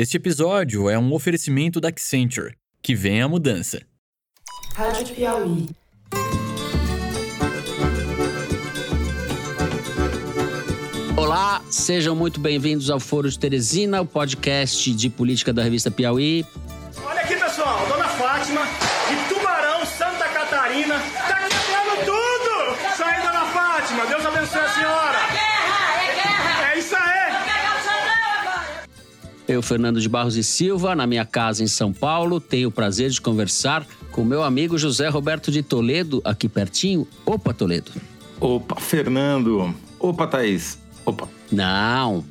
Este episódio é um oferecimento da Accenture. Que vem a mudança. Rádio Piauí. Olá, sejam muito bem-vindos ao Foro de Teresina, o podcast de política da revista Piauí. Eu, Fernando de Barros e Silva, na minha casa em São Paulo, tenho o prazer de conversar com meu amigo José Roberto de Toledo, aqui pertinho. Opa, Toledo. Opa, Fernando. Opa, Thaís. Opa. Não,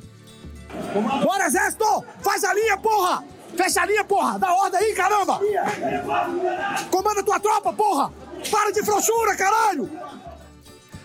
Bora, exército! Faz a linha, porra! Fecha a linha, porra! Dá ordem aí, caramba! Comanda tua tropa, porra! Para de frouxura, caralho!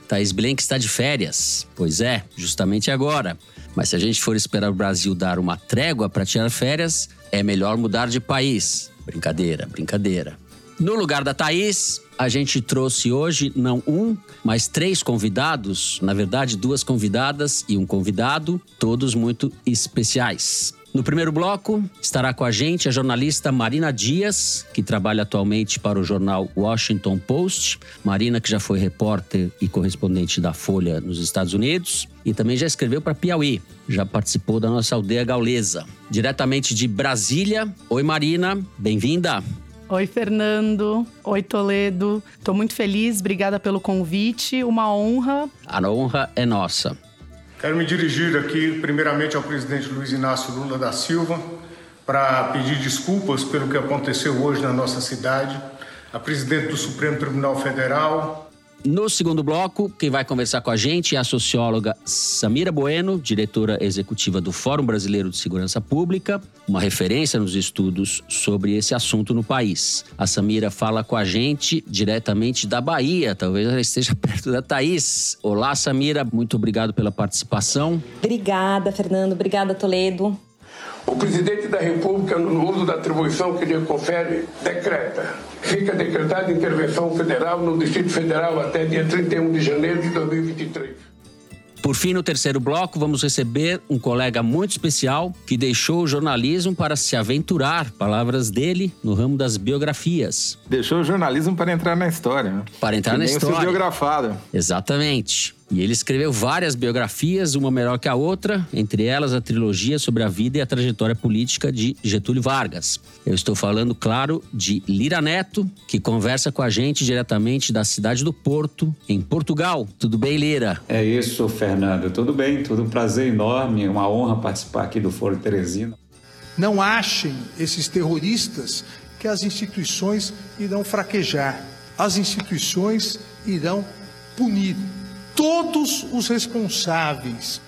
Thaís Blank está de férias. Pois é, justamente agora. Mas se a gente for esperar o Brasil dar uma trégua para tirar férias, é melhor mudar de país. Brincadeira, brincadeira. No lugar da Thaís, a gente trouxe hoje não um, mas três convidados. Na verdade, duas convidadas e um convidado, todos muito especiais. No primeiro bloco, estará com a gente a jornalista Marina Dias, que trabalha atualmente para o jornal Washington Post. Marina, que já foi repórter e correspondente da Folha nos Estados Unidos e também já escreveu para Piauí. Já participou da nossa aldeia gaulesa. Diretamente de Brasília. Oi, Marina, bem-vinda. Oi, Fernando. Oi, Toledo. Tô muito feliz, obrigada pelo convite. Uma honra. A honra é nossa. Quero me dirigir aqui, primeiramente, ao presidente Luiz Inácio Lula da Silva, para pedir desculpas pelo que aconteceu hoje na nossa cidade. A presidente do Supremo Tribunal Federal, No segundo bloco, quem vai conversar com a gente é a socióloga Samira Bueno, diretora executiva do Fórum Brasileiro de Segurança Pública, uma referência nos estudos sobre esse assunto no país. A Samira fala com a gente diretamente da Bahia, talvez ela esteja perto da Thaís. Olá, Samira, muito obrigado pela participação. Obrigada, Fernando. Obrigada, Toledo. O presidente da República, no uso da atribuição que lhe confere, decreta. Fica decretada intervenção federal no Distrito Federal até dia 31 de janeiro de 2023. Por fim, no terceiro bloco, vamos receber um colega muito especial que deixou o jornalismo para se aventurar, palavras dele, no ramo das biografias. Deixou o jornalismo para entrar na história, né? Para entrar Que na nem história. biografado. Exatamente. E ele escreveu várias biografias, uma melhor que a outra, entre elas a trilogia sobre a vida e a trajetória política de Getúlio Vargas. Eu estou falando, claro, de Lira Neto, que conversa com a gente diretamente da cidade do Porto, em Portugal. Tudo bem, Lira? É isso, Fernando. Tudo bem, tudo um prazer enorme, uma honra participar aqui do Foro Teresina. Não achem esses terroristas que as instituições irão fraquejar. As instituições irão punir todos os responsáveis.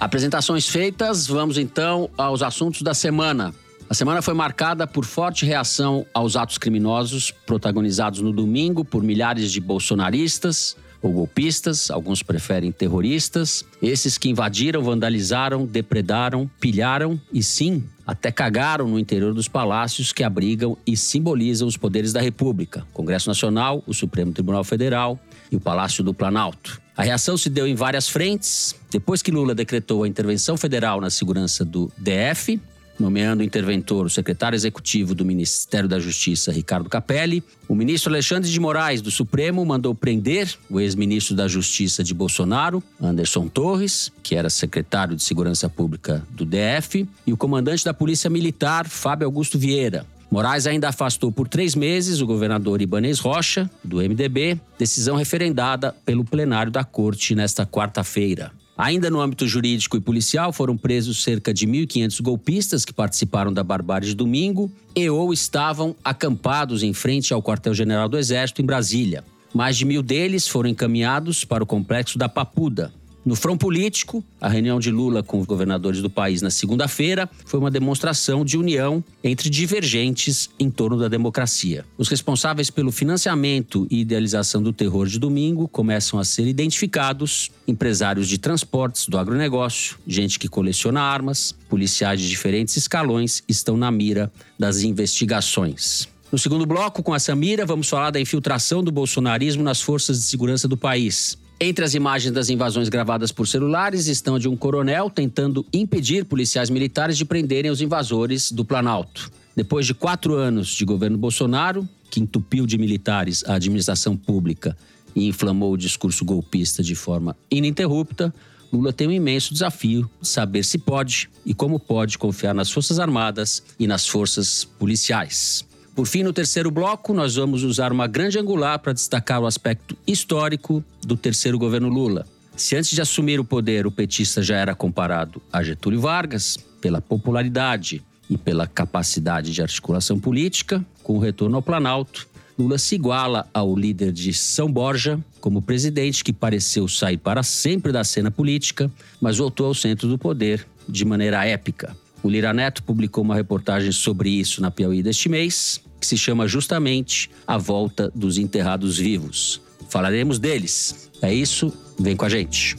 Apresentações feitas, vamos então aos assuntos da semana. A semana foi marcada por forte reação aos atos criminosos protagonizados no domingo por milhares de bolsonaristas ou golpistas, alguns preferem terroristas, esses que invadiram, vandalizaram, depredaram, pilharam e sim, até cagaram no interior dos palácios que abrigam e simbolizam os poderes da República: Congresso Nacional, o Supremo Tribunal Federal e o Palácio do Planalto. A reação se deu em várias frentes. Depois que Lula decretou a intervenção federal na segurança do DF, nomeando o interventor o secretário executivo do Ministério da Justiça, Ricardo Capelli, o ministro Alexandre de Moraes, do Supremo, mandou prender o ex-ministro da Justiça de Bolsonaro, Anderson Torres, que era secretário de Segurança Pública do DF, e o comandante da Polícia Militar, Fábio Augusto Vieira. Moraes ainda afastou por três meses o governador Ibanez Rocha, do MDB, decisão referendada pelo plenário da corte nesta quarta-feira. Ainda no âmbito jurídico e policial, foram presos cerca de 1.500 golpistas que participaram da barbárie de domingo e ou estavam acampados em frente ao quartel-general do Exército em Brasília. Mais de mil deles foram encaminhados para o complexo da Papuda. No front político, a reunião de Lula com os governadores do país na segunda-feira foi uma demonstração de união entre divergentes em torno da democracia. Os responsáveis pelo financiamento e idealização do terror de domingo começam a ser identificados: empresários de transportes do agronegócio, gente que coleciona armas, policiais de diferentes escalões estão na mira das investigações. No segundo bloco, com a Samira, vamos falar da infiltração do bolsonarismo nas forças de segurança do país. Entre as imagens das invasões gravadas por celulares estão de um coronel tentando impedir policiais militares de prenderem os invasores do Planalto. Depois de quatro anos de governo Bolsonaro, que entupiu de militares a administração pública e inflamou o discurso golpista de forma ininterrupta, Lula tem um imenso desafio de saber se pode e como pode confiar nas Forças Armadas e nas forças policiais. Por fim, no terceiro bloco, nós vamos usar uma grande angular para destacar o aspecto histórico do terceiro governo Lula. Se antes de assumir o poder o petista já era comparado a Getúlio Vargas, pela popularidade e pela capacidade de articulação política, com o retorno ao Planalto, Lula se iguala ao líder de São Borja como presidente que pareceu sair para sempre da cena política, mas voltou ao centro do poder de maneira épica. O Lira Neto publicou uma reportagem sobre isso na Piauí deste mês, que se chama justamente A Volta dos Enterrados Vivos. Falaremos deles. É isso, vem com a gente.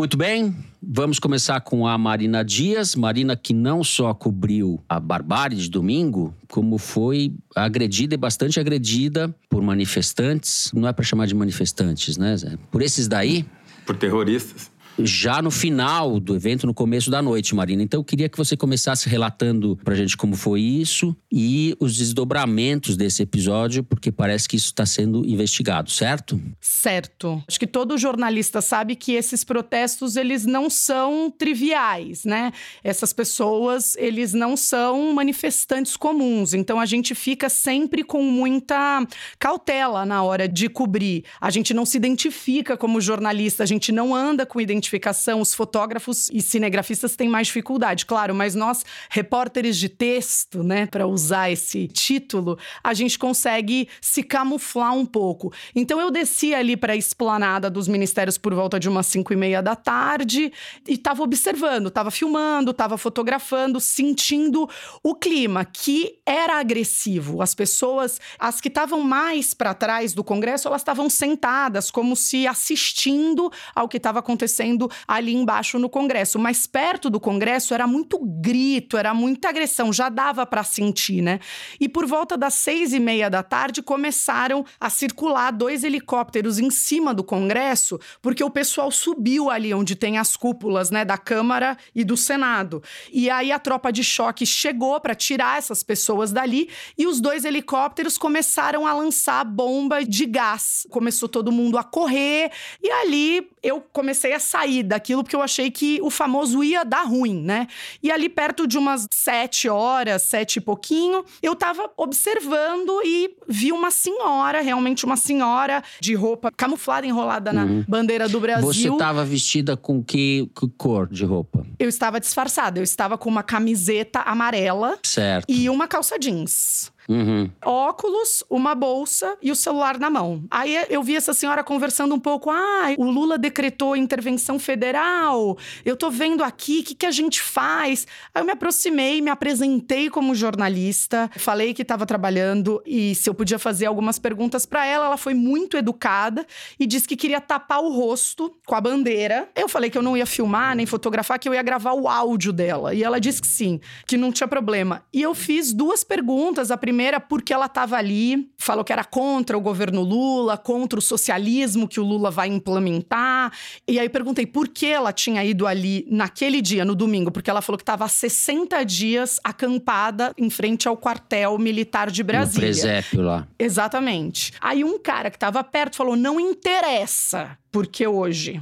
Muito bem, vamos começar com a Marina Dias. Marina que não só cobriu a barbárie de domingo, como foi agredida e bastante agredida por manifestantes. Não é para chamar de manifestantes, né? Por esses daí. Por terroristas já no final do evento, no começo da noite, Marina. Então eu queria que você começasse relatando pra gente como foi isso e os desdobramentos desse episódio, porque parece que isso está sendo investigado, certo? Certo. Acho que todo jornalista sabe que esses protestos eles não são triviais, né? Essas pessoas, eles não são manifestantes comuns. Então a gente fica sempre com muita cautela na hora de cobrir. A gente não se identifica como jornalista, a gente não anda com identificação identificação, os fotógrafos e cinegrafistas têm mais dificuldade, claro, mas nós, repórteres de texto, né, para usar esse título, a gente consegue se camuflar um pouco. Então eu desci ali para a esplanada dos ministérios por volta de umas 5 e meia da tarde e estava observando, estava filmando, estava fotografando, sentindo o clima que era agressivo. As pessoas, as que estavam mais para trás do Congresso, elas estavam sentadas como se assistindo ao que estava acontecendo acontecendo ali embaixo no Congresso. Mas perto do Congresso era muito grito, era muita agressão, já dava para sentir, né? E por volta das seis e meia da tarde começaram a circular dois helicópteros em cima do Congresso, porque o pessoal subiu ali onde tem as cúpulas, né, da Câmara e do Senado. E aí a tropa de choque chegou para tirar essas pessoas dali e os dois helicópteros começaram a lançar bomba de gás. Começou todo mundo a correr e ali eu comecei a sair sair daquilo porque eu achei que o famoso ia dar ruim, né? E ali perto de umas sete horas, sete e pouquinho, eu tava observando e vi uma senhora, realmente uma senhora de roupa camuflada, enrolada na uhum. bandeira do Brasil. Você tava vestida com que, que cor de roupa? Eu estava disfarçada, eu estava com uma camiseta amarela. Certo. E uma calça jeans. Uhum. Óculos, uma bolsa e o celular na mão. Aí eu vi essa senhora conversando um pouco. Ah, o Lula decretou intervenção federal. Eu tô vendo aqui, o que, que a gente faz? Aí eu me aproximei, me apresentei como jornalista, falei que estava trabalhando e se eu podia fazer algumas perguntas para ela. Ela foi muito educada e disse que queria tapar o rosto com a bandeira. Eu falei que eu não ia filmar nem fotografar, que eu ia gravar o áudio dela. E ela disse que sim, que não tinha problema. E eu fiz duas perguntas. A primeira primeira, porque ela estava ali, falou que era contra o governo Lula, contra o socialismo que o Lula vai implementar. E aí perguntei por que ela tinha ido ali naquele dia, no domingo, porque ela falou que estava há 60 dias acampada em frente ao quartel militar de Brasília. No presépio lá. Exatamente. Aí um cara que estava perto falou: não interessa, porque hoje.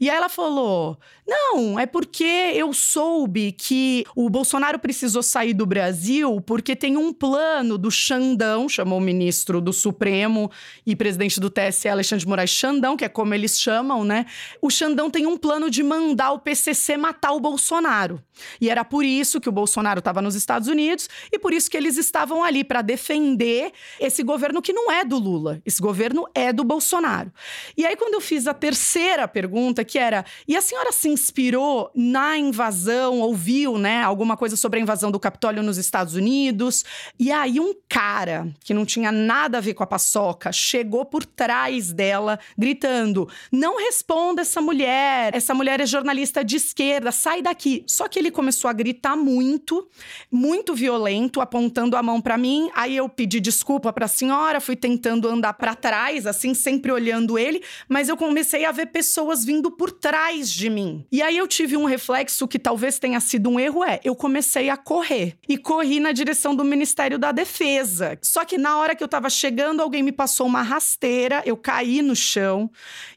E aí ela falou: não, é porque eu soube que o Bolsonaro precisou sair do Brasil porque tem um plano do Xandão, chamou o ministro do Supremo e presidente do TSE, Alexandre de Moraes Xandão, que é como eles chamam, né? O Xandão tem um plano de mandar o PCC matar o Bolsonaro. E era por isso que o Bolsonaro estava nos Estados Unidos e por isso que eles estavam ali para defender esse governo que não é do Lula. Esse governo é do Bolsonaro. E aí, quando eu fiz a terceira pergunta, que era: e a senhora se inspirou na invasão, ouviu, né, alguma coisa sobre a invasão do Capitólio nos Estados Unidos? E aí um cara que não tinha nada a ver com a paçoca chegou por trás dela, gritando: "Não responda essa mulher. Essa mulher é jornalista de esquerda, sai daqui". Só que ele começou a gritar muito, muito violento, apontando a mão para mim. Aí eu pedi desculpa para a senhora, fui tentando andar para trás, assim, sempre olhando ele, mas eu comecei a ver pessoas vindo por trás de mim. E aí eu tive um reflexo que talvez tenha sido um erro, é, eu comecei a correr. E corri na direção do Ministério da Defesa. Só que na hora que eu tava chegando, alguém me passou uma rasteira, eu caí no chão,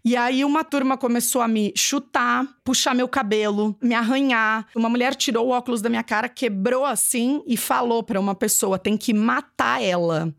e aí uma turma começou a me chutar, puxar meu cabelo, me arranhar. Uma mulher tirou o óculos da minha cara, quebrou assim e falou para uma pessoa: tem que matar ela.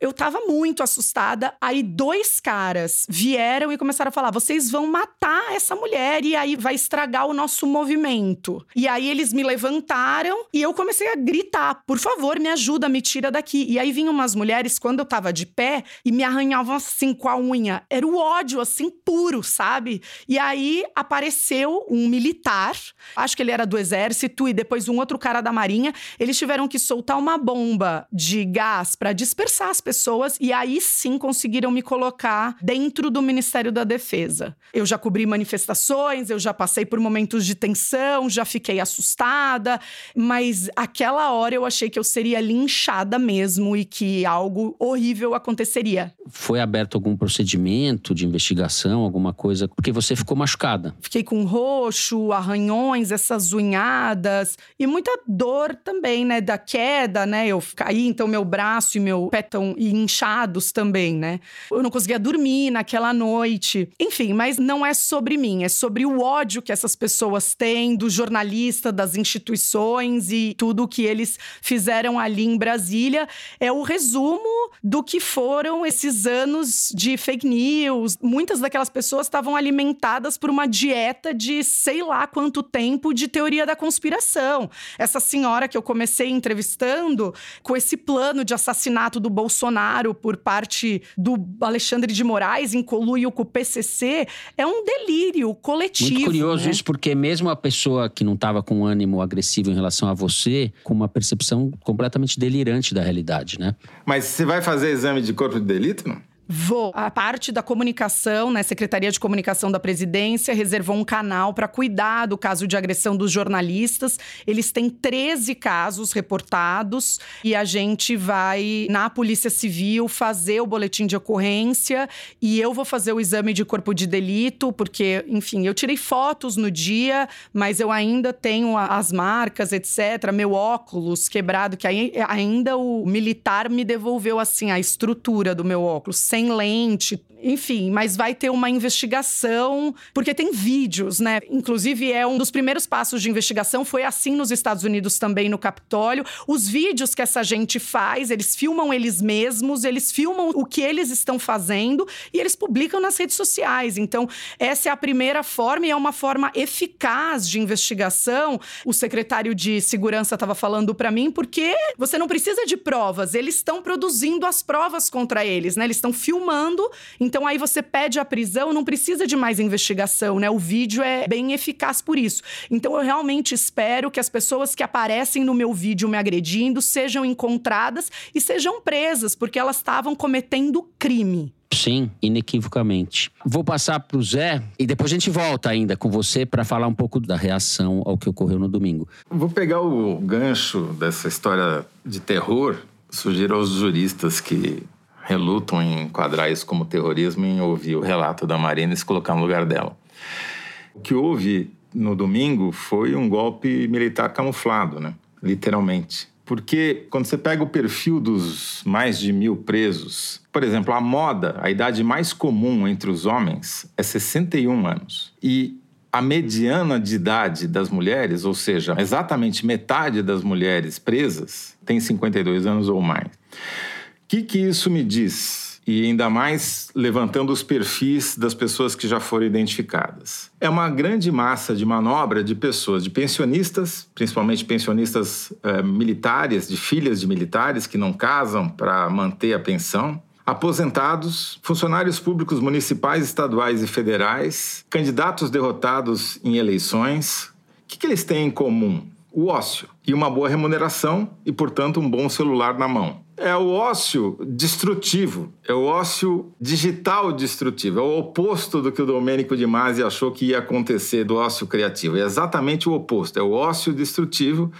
Eu tava muito assustada. Aí dois caras vieram e começaram a falar: vocês vão matar essa mulher e aí vai estragar o nosso movimento. E aí eles me levantaram e eu comecei a gritar: por favor, me ajuda, me tira daqui. E aí vinham umas mulheres quando eu tava de pé e me arranhavam assim com a unha. Era o ódio assim puro, sabe? E aí apareceu um militar, acho que ele era do exército e depois um outro cara da marinha. Eles tiveram que soltar uma bomba de gás para dispersar as pessoas e aí sim conseguiram me colocar dentro do Ministério da Defesa. Eu já cobri manifestações, eu já passei por momentos de tensão, já fiquei assustada, mas aquela hora eu achei que eu seria linchada mesmo e que algo horrível aconteceria. Foi aberto algum procedimento de investigação, alguma coisa? Porque você ficou machucada. Fiquei com roxo, arranhões, essas unhadas e muita dor também, né? Da queda, né? Eu caí, então meu braço e meu pé estão inchados também, né? Eu não conseguia dormir naquela noite. Enfim, mas não é sobre mim, é sobre o ódio que essas pessoas têm do jornalista, das instituições e tudo que eles fizeram ali em Brasília. É o resumo do que foram esses anos de fake news. Muitas daquelas pessoas estavam alimentadas por uma dieta de sei lá quanto tempo de teoria da conspiração. Essa senhora que eu comecei entrevistando com esse plano de assassinato do Bolsonaro por parte do Alexandre de Moraes em colúrio com o PCC é um delírio coletivo. Muito curioso né? isso, porque mesmo a pessoa que não estava com ânimo agressivo em relação a você, com uma percepção completamente delirante da realidade, né? Mas você vai fazer exame de corpo de delito, não? Vou. A parte da comunicação, né, Secretaria de Comunicação da Presidência reservou um canal para cuidar do caso de agressão dos jornalistas. Eles têm 13 casos reportados e a gente vai na Polícia Civil fazer o boletim de ocorrência e eu vou fazer o exame de corpo de delito, porque, enfim, eu tirei fotos no dia, mas eu ainda tenho as marcas, etc, meu óculos quebrado que ainda o militar me devolveu assim a estrutura do meu óculos sem lente, enfim, mas vai ter uma investigação, porque tem vídeos, né? Inclusive, é um dos primeiros passos de investigação, foi assim nos Estados Unidos também, no Capitólio. Os vídeos que essa gente faz, eles filmam eles mesmos, eles filmam o que eles estão fazendo e eles publicam nas redes sociais. Então, essa é a primeira forma e é uma forma eficaz de investigação. O secretário de Segurança estava falando para mim, porque você não precisa de provas, eles estão produzindo as provas contra eles, né? Eles estão filmando, então aí você pede a prisão, não precisa de mais investigação, né? O vídeo é bem eficaz por isso. Então eu realmente espero que as pessoas que aparecem no meu vídeo me agredindo sejam encontradas e sejam presas, porque elas estavam cometendo crime. Sim, inequivocamente. Vou passar para o Zé e depois a gente volta ainda com você para falar um pouco da reação ao que ocorreu no domingo. Vou pegar o gancho dessa história de terror. Sugiro aos juristas que relutam em enquadrar isso como terrorismo em ouvir o relato da Marina e se colocar no lugar dela. O que houve no domingo foi um golpe militar camuflado, né? literalmente. Porque quando você pega o perfil dos mais de mil presos, por exemplo, a moda, a idade mais comum entre os homens é 61 anos. E a mediana de idade das mulheres, ou seja, exatamente metade das mulheres presas, tem 52 anos ou mais. Que, que isso me diz? E ainda mais levantando os perfis das pessoas que já foram identificadas. É uma grande massa de manobra de pessoas, de pensionistas, principalmente pensionistas eh, militares, de filhas de militares que não casam para manter a pensão, aposentados, funcionários públicos municipais, estaduais e federais, candidatos derrotados em eleições. O que, que eles têm em comum? O ócio e uma boa remuneração e, portanto, um bom celular na mão. É o ócio destrutivo, é o ócio digital destrutivo, é o oposto do que o Domênico de Masi achou que ia acontecer do ócio criativo. É exatamente o oposto, é o ócio destrutivo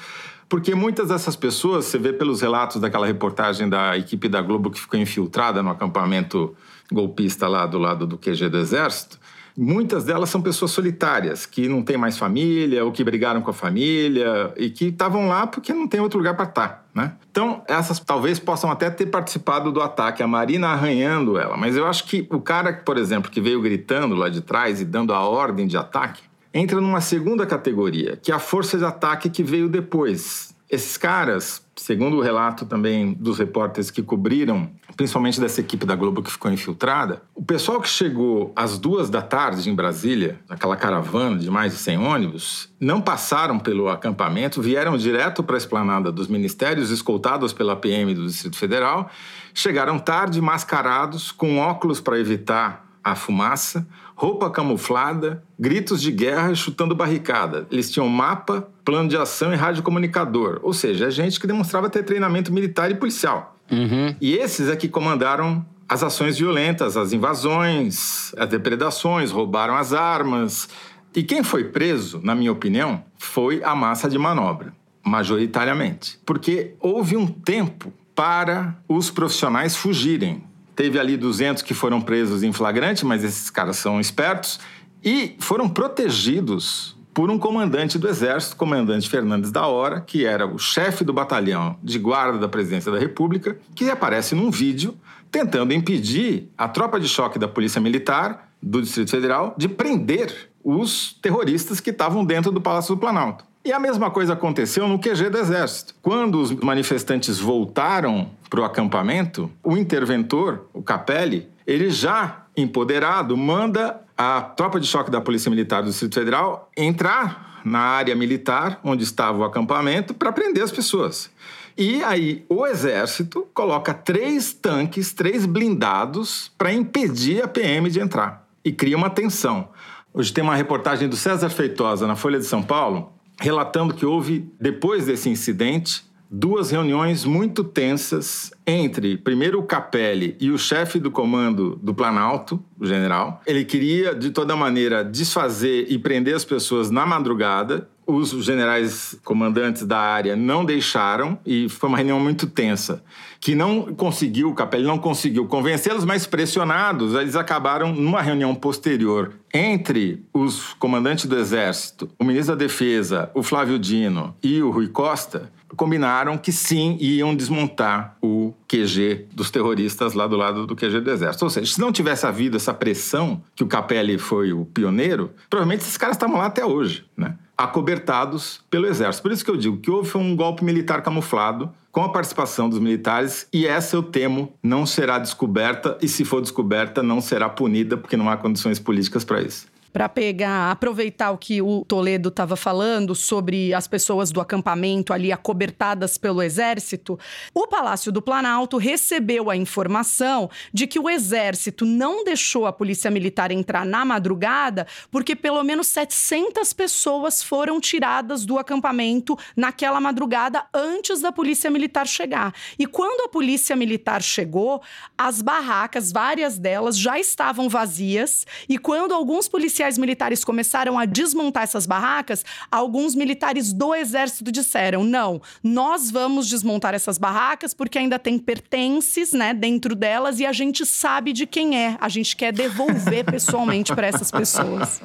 porque muitas dessas pessoas, você vê pelos relatos daquela reportagem da equipe da Globo que ficou infiltrada no acampamento golpista lá do lado do QG do Exército, muitas delas são pessoas solitárias, que não têm mais família, ou que brigaram com a família, e que estavam lá porque não tem outro lugar para estar. Tá, né? Então, essas talvez possam até ter participado do ataque, a Marina arranhando ela. Mas eu acho que o cara, por exemplo, que veio gritando lá de trás e dando a ordem de ataque, entra numa segunda categoria, que é a força de ataque que veio depois. Esses caras, segundo o relato também dos repórteres que cobriram, principalmente dessa equipe da Globo que ficou infiltrada, o pessoal que chegou às duas da tarde em Brasília, naquela caravana de mais de 100 ônibus, não passaram pelo acampamento, vieram direto para a esplanada dos ministérios, escoltados pela PM do Distrito Federal, chegaram tarde, mascarados, com óculos para evitar a fumaça, roupa camuflada, gritos de guerra chutando barricada. Eles tinham mapa, plano de ação e radiocomunicador, ou seja, é gente que demonstrava ter treinamento militar e policial. Uhum. E esses é que comandaram as ações violentas, as invasões, as depredações, roubaram as armas. E quem foi preso, na minha opinião, foi a massa de manobra, majoritariamente. Porque houve um tempo para os profissionais fugirem. Teve ali 200 que foram presos em flagrante, mas esses caras são espertos e foram protegidos por um comandante do Exército, comandante Fernandes da Hora, que era o chefe do batalhão de guarda da Presidência da República, que aparece num vídeo tentando impedir a tropa de choque da Polícia Militar do Distrito Federal de prender os terroristas que estavam dentro do Palácio do Planalto. E a mesma coisa aconteceu no QG do Exército. Quando os manifestantes voltaram para o acampamento, o interventor, o Capelli, ele já empoderado, manda a tropa de choque da Polícia Militar do Distrito Federal entrar na área militar onde estava o acampamento para prender as pessoas. E aí o exército coloca três tanques, três blindados para impedir a PM de entrar e cria uma tensão. Hoje tem uma reportagem do César Feitosa na Folha de São Paulo relatando que houve, depois desse incidente, duas reuniões muito tensas entre, primeiro, o Capelli e o chefe do comando do Planalto, o general. Ele queria, de toda maneira, desfazer e prender as pessoas na madrugada. Os generais comandantes da área não deixaram e foi uma reunião muito tensa, que não conseguiu, Capelli não conseguiu convencê-los, mas pressionados, eles acabaram numa reunião posterior entre os comandantes do Exército, o ministro da Defesa, o Flávio Dino e o Rui Costa, combinaram que sim iam desmontar o QG dos terroristas lá do lado do QG do Exército. Ou seja, se não tivesse havido essa pressão, que o Capelli foi o pioneiro, provavelmente esses caras estavam lá até hoje, né? Acobertados pelo Exército. Por isso que eu digo que houve um golpe militar camuflado com a participação dos militares e essa eu temo não será descoberta e se for descoberta não será punida porque não há condições políticas para isso para pegar, aproveitar o que o Toledo estava falando sobre as pessoas do acampamento ali acobertadas pelo exército, o Palácio do Planalto recebeu a informação de que o exército não deixou a polícia militar entrar na madrugada porque pelo menos 700 pessoas foram tiradas do acampamento naquela madrugada antes da polícia militar chegar. E quando a polícia militar chegou, as barracas, várias delas já estavam vazias e quando alguns policiais policiais militares começaram a desmontar essas barracas, alguns militares do exército disseram: não, nós vamos desmontar essas barracas porque ainda tem pertences né, dentro delas e a gente sabe de quem é. A gente quer devolver pessoalmente para essas pessoas.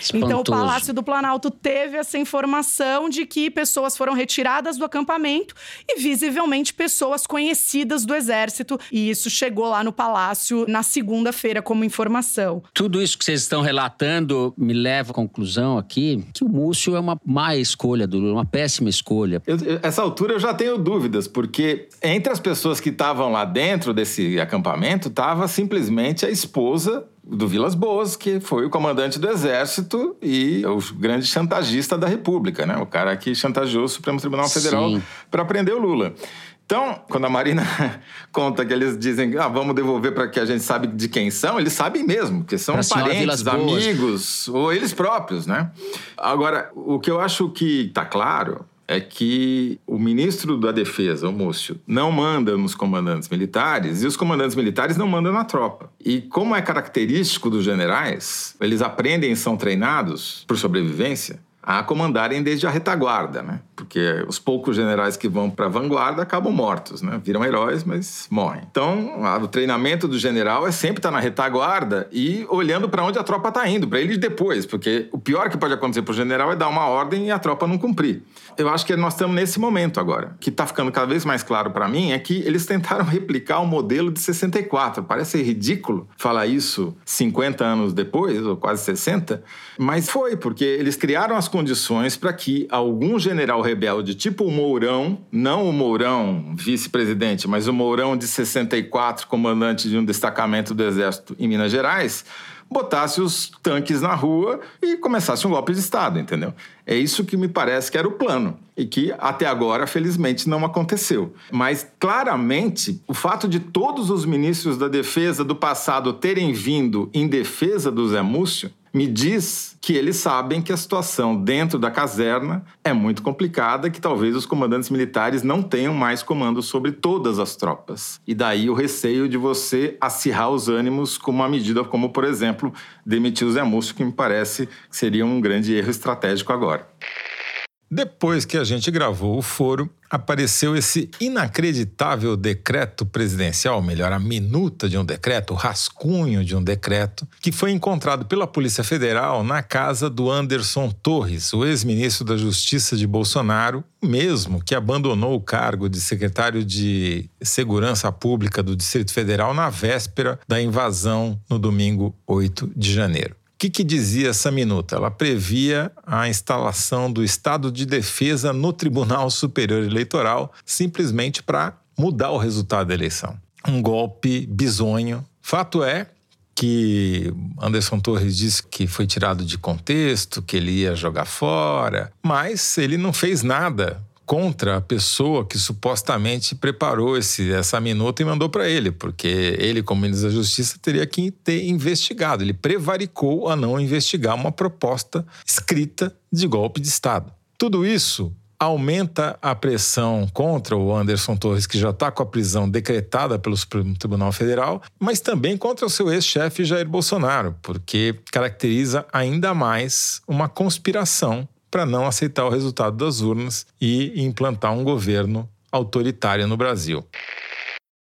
Espantoso. Então, o Palácio do Planalto teve essa informação de que pessoas foram retiradas do acampamento e, visivelmente, pessoas conhecidas do exército. E isso chegou lá no palácio na segunda-feira como informação. Tudo isso que vocês estão relatando me leva à conclusão aqui que o Múcio é uma má escolha do Lula, uma péssima escolha. Eu, essa altura eu já tenho dúvidas, porque entre as pessoas que estavam lá dentro desse acampamento estava simplesmente a esposa do Vilas Boas, que foi o comandante do Exército e o grande chantagista da República, né? O cara que chantageou o Supremo Tribunal Federal para prender o Lula. Então, quando a Marina conta que eles dizem, ah, vamos devolver para que a gente sabe de quem são, eles sabem mesmo, que são parentes, amigos, ou eles próprios, né? Agora, o que eu acho que está claro é que o ministro da Defesa, o Múcio, não manda nos comandantes militares e os comandantes militares não mandam na tropa. E como é característico dos generais, eles aprendem e são treinados por sobrevivência a comandarem desde a retaguarda, né? Porque os poucos generais que vão para a vanguarda acabam mortos, né? Viram heróis, mas morrem. Então, o treinamento do general é sempre estar tá na retaguarda e olhando para onde a tropa está indo, para ele depois, porque o pior que pode acontecer para o general é dar uma ordem e a tropa não cumprir. Eu acho que nós estamos nesse momento agora. O que está ficando cada vez mais claro para mim é que eles tentaram replicar o modelo de 64. Parece ridículo falar isso 50 anos depois, ou quase 60, mas foi, porque eles criaram as condições para que algum general rebelde, tipo o Mourão, não o Mourão vice-presidente, mas o Mourão de 64, comandante de um destacamento do Exército em Minas Gerais, botasse os tanques na rua e começasse um golpe de Estado, entendeu? É isso que me parece que era o plano e que até agora, felizmente, não aconteceu. Mas claramente, o fato de todos os ministros da defesa do passado terem vindo em defesa do Zé Múcio me diz que eles sabem que a situação dentro da caserna é muito complicada, que talvez os comandantes militares não tenham mais comando sobre todas as tropas. E daí o receio de você acirrar os ânimos com uma medida como, por exemplo, demitir o Zé Múcio, que me parece que seria um grande erro estratégico agora. Depois que a gente gravou o foro, apareceu esse inacreditável decreto presidencial, melhor, a minuta de um decreto, o rascunho de um decreto, que foi encontrado pela Polícia Federal na casa do Anderson Torres, o ex-ministro da Justiça de Bolsonaro, mesmo que abandonou o cargo de secretário de Segurança Pública do Distrito Federal na véspera da invasão no domingo 8 de janeiro que, que dizia essa minuta? Ela previa a instalação do estado de defesa no Tribunal Superior Eleitoral, simplesmente para mudar o resultado da eleição. Um golpe bizonho. Fato é que Anderson Torres disse que foi tirado de contexto, que ele ia jogar fora, mas ele não fez nada contra a pessoa que supostamente preparou esse, essa minuta e mandou para ele, porque ele, como ministro da Justiça, teria que ter investigado. Ele prevaricou a não investigar uma proposta escrita de golpe de Estado. Tudo isso aumenta a pressão contra o Anderson Torres, que já está com a prisão decretada pelo Supremo Tribunal Federal, mas também contra o seu ex-chefe Jair Bolsonaro, porque caracteriza ainda mais uma conspiração para não aceitar o resultado das urnas e implantar um governo autoritário no Brasil.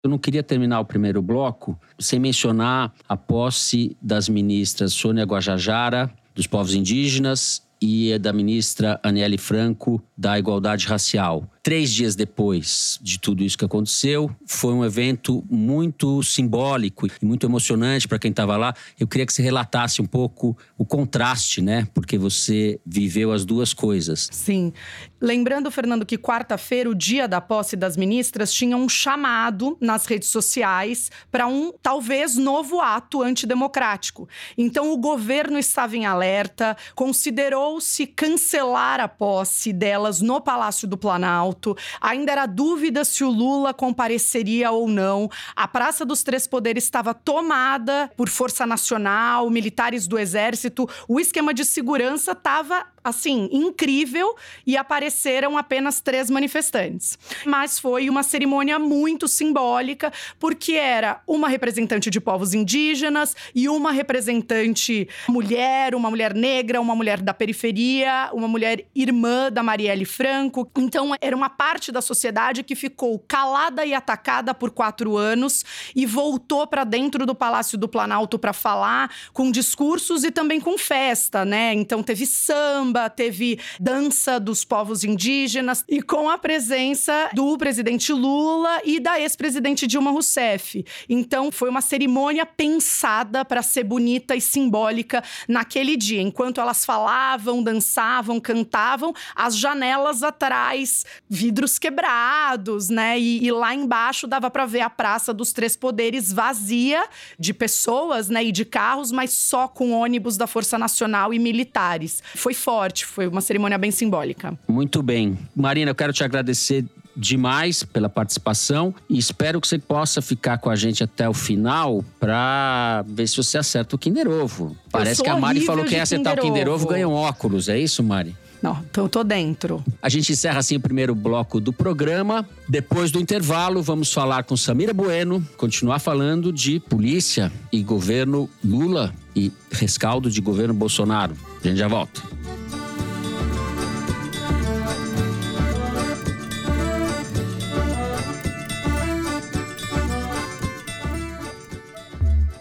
Eu não queria terminar o primeiro bloco sem mencionar a posse das ministras Sônia Guajajara, dos povos indígenas, e da ministra Aniele Franco, da Igualdade Racial. Três dias depois de tudo isso que aconteceu, foi um evento muito simbólico e muito emocionante para quem estava lá. Eu queria que você relatasse um pouco o contraste, né? Porque você viveu as duas coisas. Sim. Lembrando, Fernando, que quarta-feira, o dia da posse das ministras, tinha um chamado nas redes sociais para um talvez novo ato antidemocrático. Então, o governo estava em alerta, considerou-se cancelar a posse delas no Palácio do Planalto alto. Ainda era dúvida se o Lula compareceria ou não. A Praça dos Três Poderes estava tomada por Força Nacional, militares do Exército. O esquema de segurança estava assim, incrível e apareceram apenas três manifestantes. Mas foi uma cerimônia muito simbólica, porque era uma representante de povos indígenas e uma representante mulher, uma mulher negra, uma mulher da periferia, uma mulher irmã da Marielle Franco. Então, era uma parte da sociedade que ficou calada e atacada por quatro anos e voltou para dentro do Palácio do Planalto para falar com discursos e também com festa, né? Então, teve samba samba, teve dança dos povos indígenas e com a presença do presidente Lula e da ex-presidente Dilma Rousseff. Então foi uma cerimônia pensada para ser bonita e simbólica naquele dia. Enquanto elas falavam, dançavam, cantavam, as janelas atrás, vidros quebrados, né? E, e lá embaixo dava para ver a Praça dos Três Poderes vazia de pessoas, né? E de carros, mas só com ônibus da Força Nacional e militares. Foi forte forte. Foi uma cerimônia bem simbólica. Muito bem. Marina, eu quero te agradecer demais pela participação e espero que você possa ficar com a gente até o final para ver se você acerta o Kinder Ovo. Parece que a Mari falou que quer acertar o Kinder Ovo ganha um óculos, é isso, Mari? Não, então eu tô dentro. A gente encerra assim o primeiro bloco do programa. Depois do intervalo, vamos falar com Samira Bueno, continuar falando de polícia e governo Lula e rescaldo de governo Bolsonaro. A gente já volta.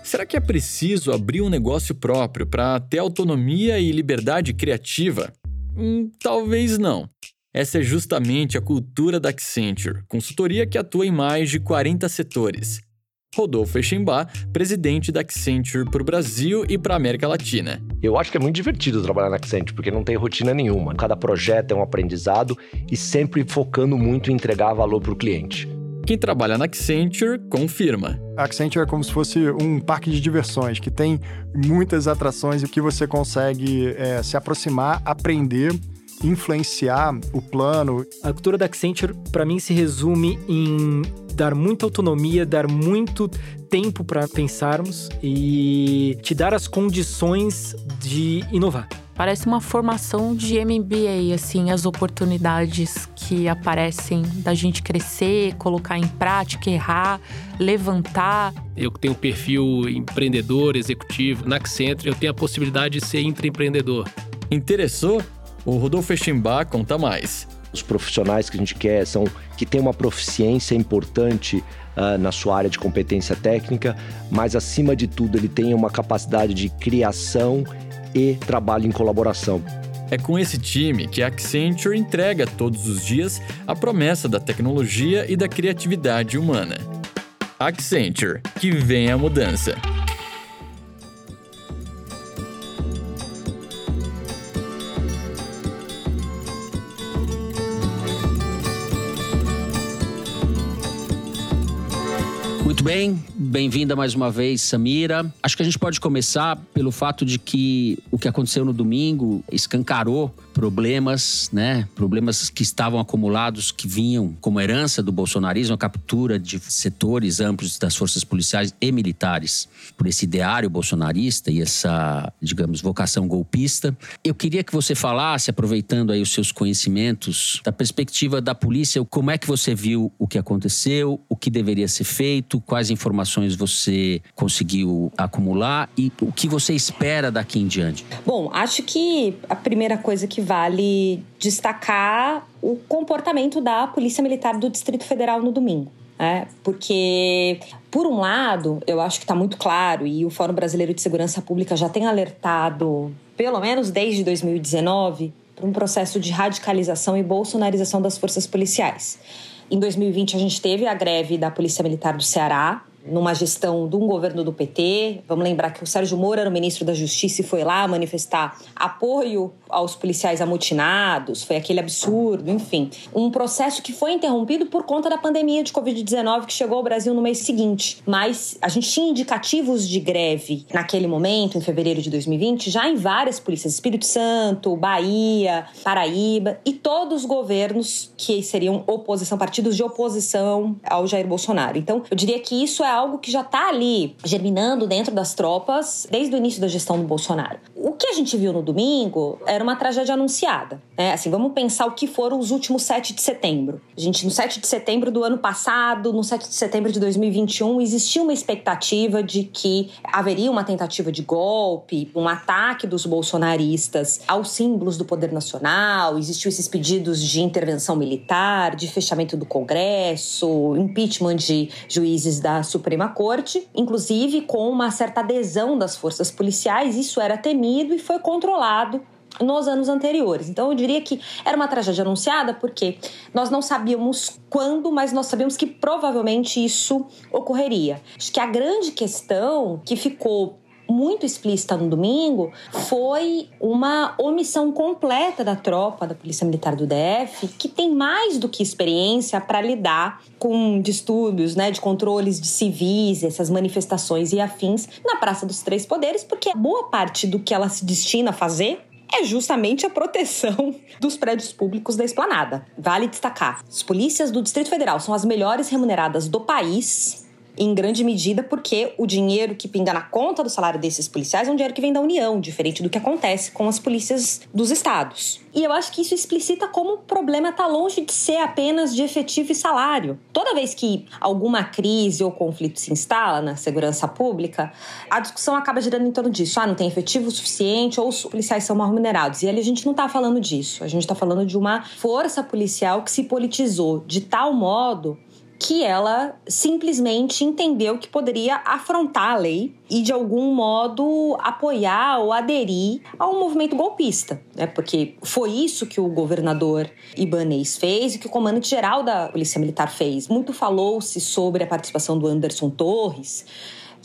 Será que é preciso abrir um negócio próprio para ter autonomia e liberdade criativa? Hum, talvez não. Essa é justamente a cultura da Accenture, consultoria que atua em mais de 40 setores. Rodolfo Echenbach, presidente da Accenture para o Brasil e para a América Latina. Eu acho que é muito divertido trabalhar na Accenture, porque não tem rotina nenhuma. Cada projeto é um aprendizado e sempre focando muito em entregar valor para o cliente. Quem trabalha na Accenture confirma. A Accenture é como se fosse um parque de diversões que tem muitas atrações e que você consegue é, se aproximar, aprender, influenciar o plano. A cultura da Accenture, para mim, se resume em dar muita autonomia, dar muito tempo para pensarmos e te dar as condições de inovar. Parece uma formação de MBA, assim, as oportunidades que aparecem da gente crescer, colocar em prática, errar, levantar. Eu que tenho um perfil empreendedor, executivo, na Accenture, eu tenho a possibilidade de ser intraempreendedor. Interessou? O Rodolfo Estimbá conta mais. Os profissionais que a gente quer são que têm uma proficiência importante uh, na sua área de competência técnica, mas acima de tudo ele tem uma capacidade de criação e trabalho em colaboração. É com esse time que a Accenture entrega todos os dias a promessa da tecnologia e da criatividade humana. Accenture, que vem a mudança. Muito bem, bem-vinda mais uma vez, Samira. Acho que a gente pode começar pelo fato de que o que aconteceu no domingo escancarou problemas, né? Problemas que estavam acumulados, que vinham como herança do bolsonarismo, a captura de setores amplos das forças policiais e militares por esse ideário bolsonarista e essa, digamos, vocação golpista. Eu queria que você falasse, aproveitando aí os seus conhecimentos, da perspectiva da polícia, como é que você viu o que aconteceu, o que deveria ser feito, quais informações você conseguiu acumular e o que você espera daqui em diante. Bom, acho que a primeira coisa que vale destacar o comportamento da Polícia Militar do Distrito Federal no domingo. É, porque, por um lado, eu acho que está muito claro, e o Fórum Brasileiro de Segurança Pública já tem alertado, pelo menos desde 2019, para um processo de radicalização e bolsonarização das forças policiais. Em 2020, a gente teve a greve da Polícia Militar do Ceará, numa gestão de um governo do PT. Vamos lembrar que o Sérgio Moro era o ministro da Justiça e foi lá manifestar apoio aos policiais amotinados, foi aquele absurdo, enfim. Um processo que foi interrompido por conta da pandemia de Covid-19 que chegou ao Brasil no mês seguinte. Mas a gente tinha indicativos de greve naquele momento, em fevereiro de 2020, já em várias polícias, Espírito Santo, Bahia, Paraíba e todos os governos que seriam oposição, partidos de oposição ao Jair Bolsonaro. Então, eu diria que isso é algo que já está ali germinando dentro das tropas desde o início da gestão do Bolsonaro. O que a gente viu no domingo era uma tragédia anunciada. Né? Assim, vamos pensar o que foram os últimos 7 de setembro. A gente, no 7 de setembro do ano passado, no 7 de setembro de 2021, existia uma expectativa de que haveria uma tentativa de golpe, um ataque dos bolsonaristas aos símbolos do poder nacional, existiam esses pedidos de intervenção militar, de fechamento do Congresso, impeachment de juízes da Suprema Corte, inclusive com uma certa adesão das forças policiais, isso era temido e foi controlado nos anos anteriores. Então eu diria que era uma tragédia anunciada porque nós não sabíamos quando, mas nós sabíamos que provavelmente isso ocorreria. Acho que a grande questão que ficou muito explícita no domingo foi uma omissão completa da tropa da Polícia Militar do DF, que tem mais do que experiência para lidar com distúrbios, né, de controles de civis, essas manifestações e afins na Praça dos Três Poderes, porque boa parte do que ela se destina a fazer é justamente a proteção dos prédios públicos da esplanada. Vale destacar: as polícias do Distrito Federal são as melhores remuneradas do país em grande medida porque o dinheiro que pinga na conta do salário desses policiais é um dinheiro que vem da União, diferente do que acontece com as polícias dos estados. E eu acho que isso explicita como o problema está longe de ser apenas de efetivo e salário. Toda vez que alguma crise ou conflito se instala na segurança pública, a discussão acaba girando em torno disso. Ah, não tem efetivo suficiente ou os policiais são mal remunerados. E ali a gente não está falando disso. A gente está falando de uma força policial que se politizou de tal modo que ela simplesmente entendeu que poderia afrontar a lei e de algum modo apoiar ou aderir ao movimento golpista, né? Porque foi isso que o governador Ibanez fez e que o comandante geral da Polícia Militar fez. Muito falou-se sobre a participação do Anderson Torres.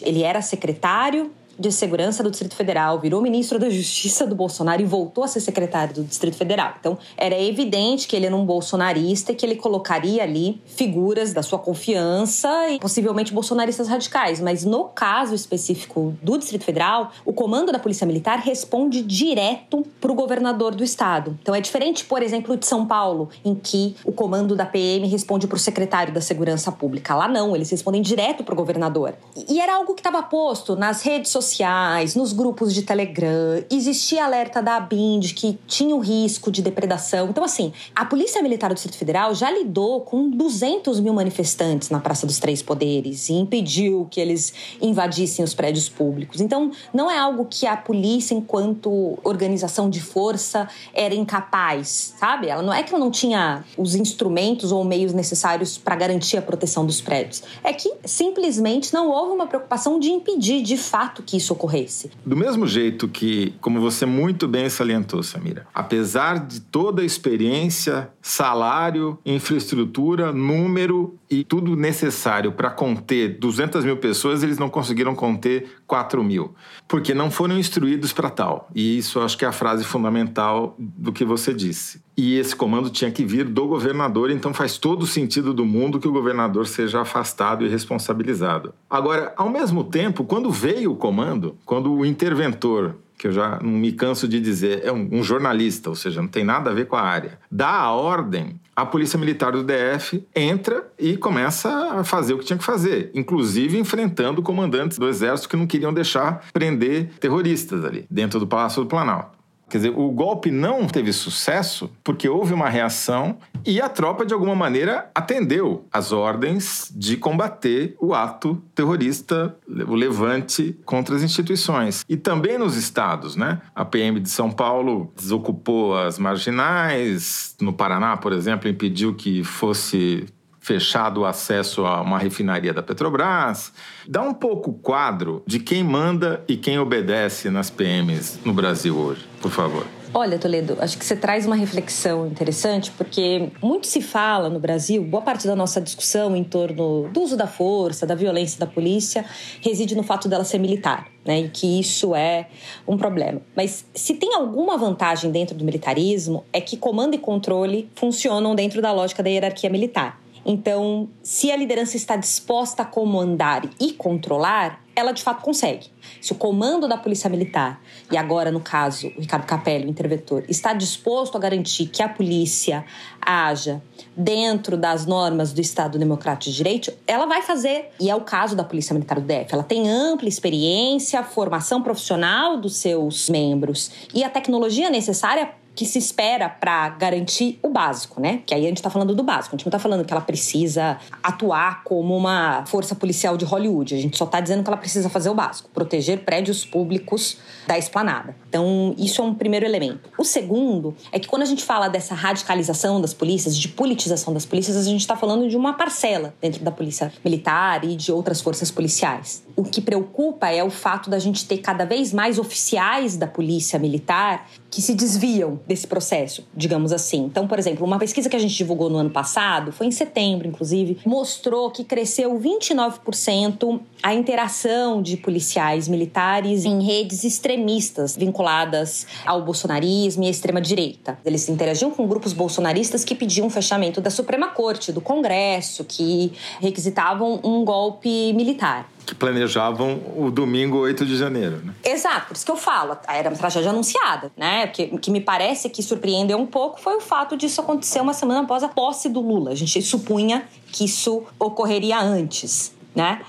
Ele era secretário de Segurança do Distrito Federal, virou ministro da Justiça do Bolsonaro e voltou a ser secretário do Distrito Federal. Então, era evidente que ele era um bolsonarista e que ele colocaria ali figuras da sua confiança e possivelmente bolsonaristas radicais. Mas no caso específico do Distrito Federal, o comando da Polícia Militar responde direto para o governador do estado. Então, é diferente, por exemplo, de São Paulo, em que o comando da PM responde para o secretário da Segurança Pública. Lá não, eles respondem direto para o governador. E era algo que estava posto nas redes sociais sociais, nos grupos de Telegram, existia alerta da ABIN de que tinha o risco de depredação. Então, assim, a Polícia Militar do Distrito Federal já lidou com 200 mil manifestantes na Praça dos Três Poderes e impediu que eles invadissem os prédios públicos. Então, não é algo que a polícia, enquanto organização de força, era incapaz, sabe? Ela não é que ela não tinha os instrumentos ou meios necessários para garantir a proteção dos prédios. É que simplesmente não houve uma preocupação de impedir de fato que isso ocorresse. Do mesmo jeito que, como você muito bem salientou, Samira, apesar de toda a experiência, salário, infraestrutura, número e tudo necessário para conter 200 mil pessoas, eles não conseguiram conter 4 mil, porque não foram instruídos para tal. E isso acho que é a frase fundamental do que você disse. E esse comando tinha que vir do governador, então faz todo o sentido do mundo que o governador seja afastado e responsabilizado. Agora, ao mesmo tempo, quando veio o comando, quando o interventor que eu já não me canso de dizer, é um, um, jornalista, ou seja, não tem nada a ver com a área, dá a ordem, a Polícia Militar do DF entra e começa a fazer o que tinha que fazer, inclusive enfrentando comandantes do Exército que não queriam deixar prender terroristas ali, dentro do Palácio do Planalto. Quer dizer, o golpe não teve sucesso porque houve uma reação e a tropa, de alguma maneira, atendeu às ordens de combater o ato terrorista, o levante contra as instituições. E também nos estados, né? A PM de São Paulo desocupou as marginais, no Paraná, por exemplo, impediu que fosse fechado o acesso a uma refinaria da Petrobras. Dá um pouco o quadro de quem manda e quem obedece nas PMs no Brasil hoje, por favor. Olha, Toledo, acho que você traz uma reflexão interessante, porque muito se fala no Brasil, boa parte da nossa discussão em torno do uso da força, da violência da polícia, reside no fato dela ser militar, né? E que isso é um problema. Mas se tem alguma vantagem dentro do militarismo, é que comando e controle funcionam dentro da lógica da hierarquia militar. Então, se a liderança está disposta a comandar e controlar, ela de fato consegue. Se o comando da Polícia Militar, e agora no caso o Ricardo Capelli, o interventor, está disposto a garantir que a polícia haja dentro das normas do Estado Democrático de Direito, ela vai fazer. E é o caso da Polícia Militar do DF. Ela tem ampla experiência, formação profissional dos seus membros e a tecnologia necessária que se espera para garantir o básico, né? Que aí a gente está falando do básico. A gente não está falando que ela precisa atuar como uma força policial de Hollywood. A gente só está dizendo que ela precisa fazer o básico, proteger prédios públicos da esplanada. Então, isso é um primeiro elemento. O segundo é que quando a gente fala dessa radicalização das polícias, de politização das polícias, a gente está falando de uma parcela dentro da polícia militar e de outras forças policiais. O que preocupa é o fato da gente ter cada vez mais oficiais da polícia militar que se desviam desse processo, digamos assim. Então, por exemplo, uma pesquisa que a gente divulgou no ano passado, foi em setembro, inclusive, mostrou que cresceu 29% a interação de policiais militares em redes extremistas vinculadas ao bolsonarismo e à extrema-direita. Eles interagiam com grupos bolsonaristas que pediam o fechamento da Suprema Corte, do Congresso, que requisitavam um golpe militar. Que planejavam o domingo 8 de janeiro. Né? Exato, por isso que eu falo, era uma tragédia anunciada, né? O que, que me parece que surpreendeu um pouco foi o fato disso acontecer uma semana após a posse do Lula. A gente supunha que isso ocorreria antes, né?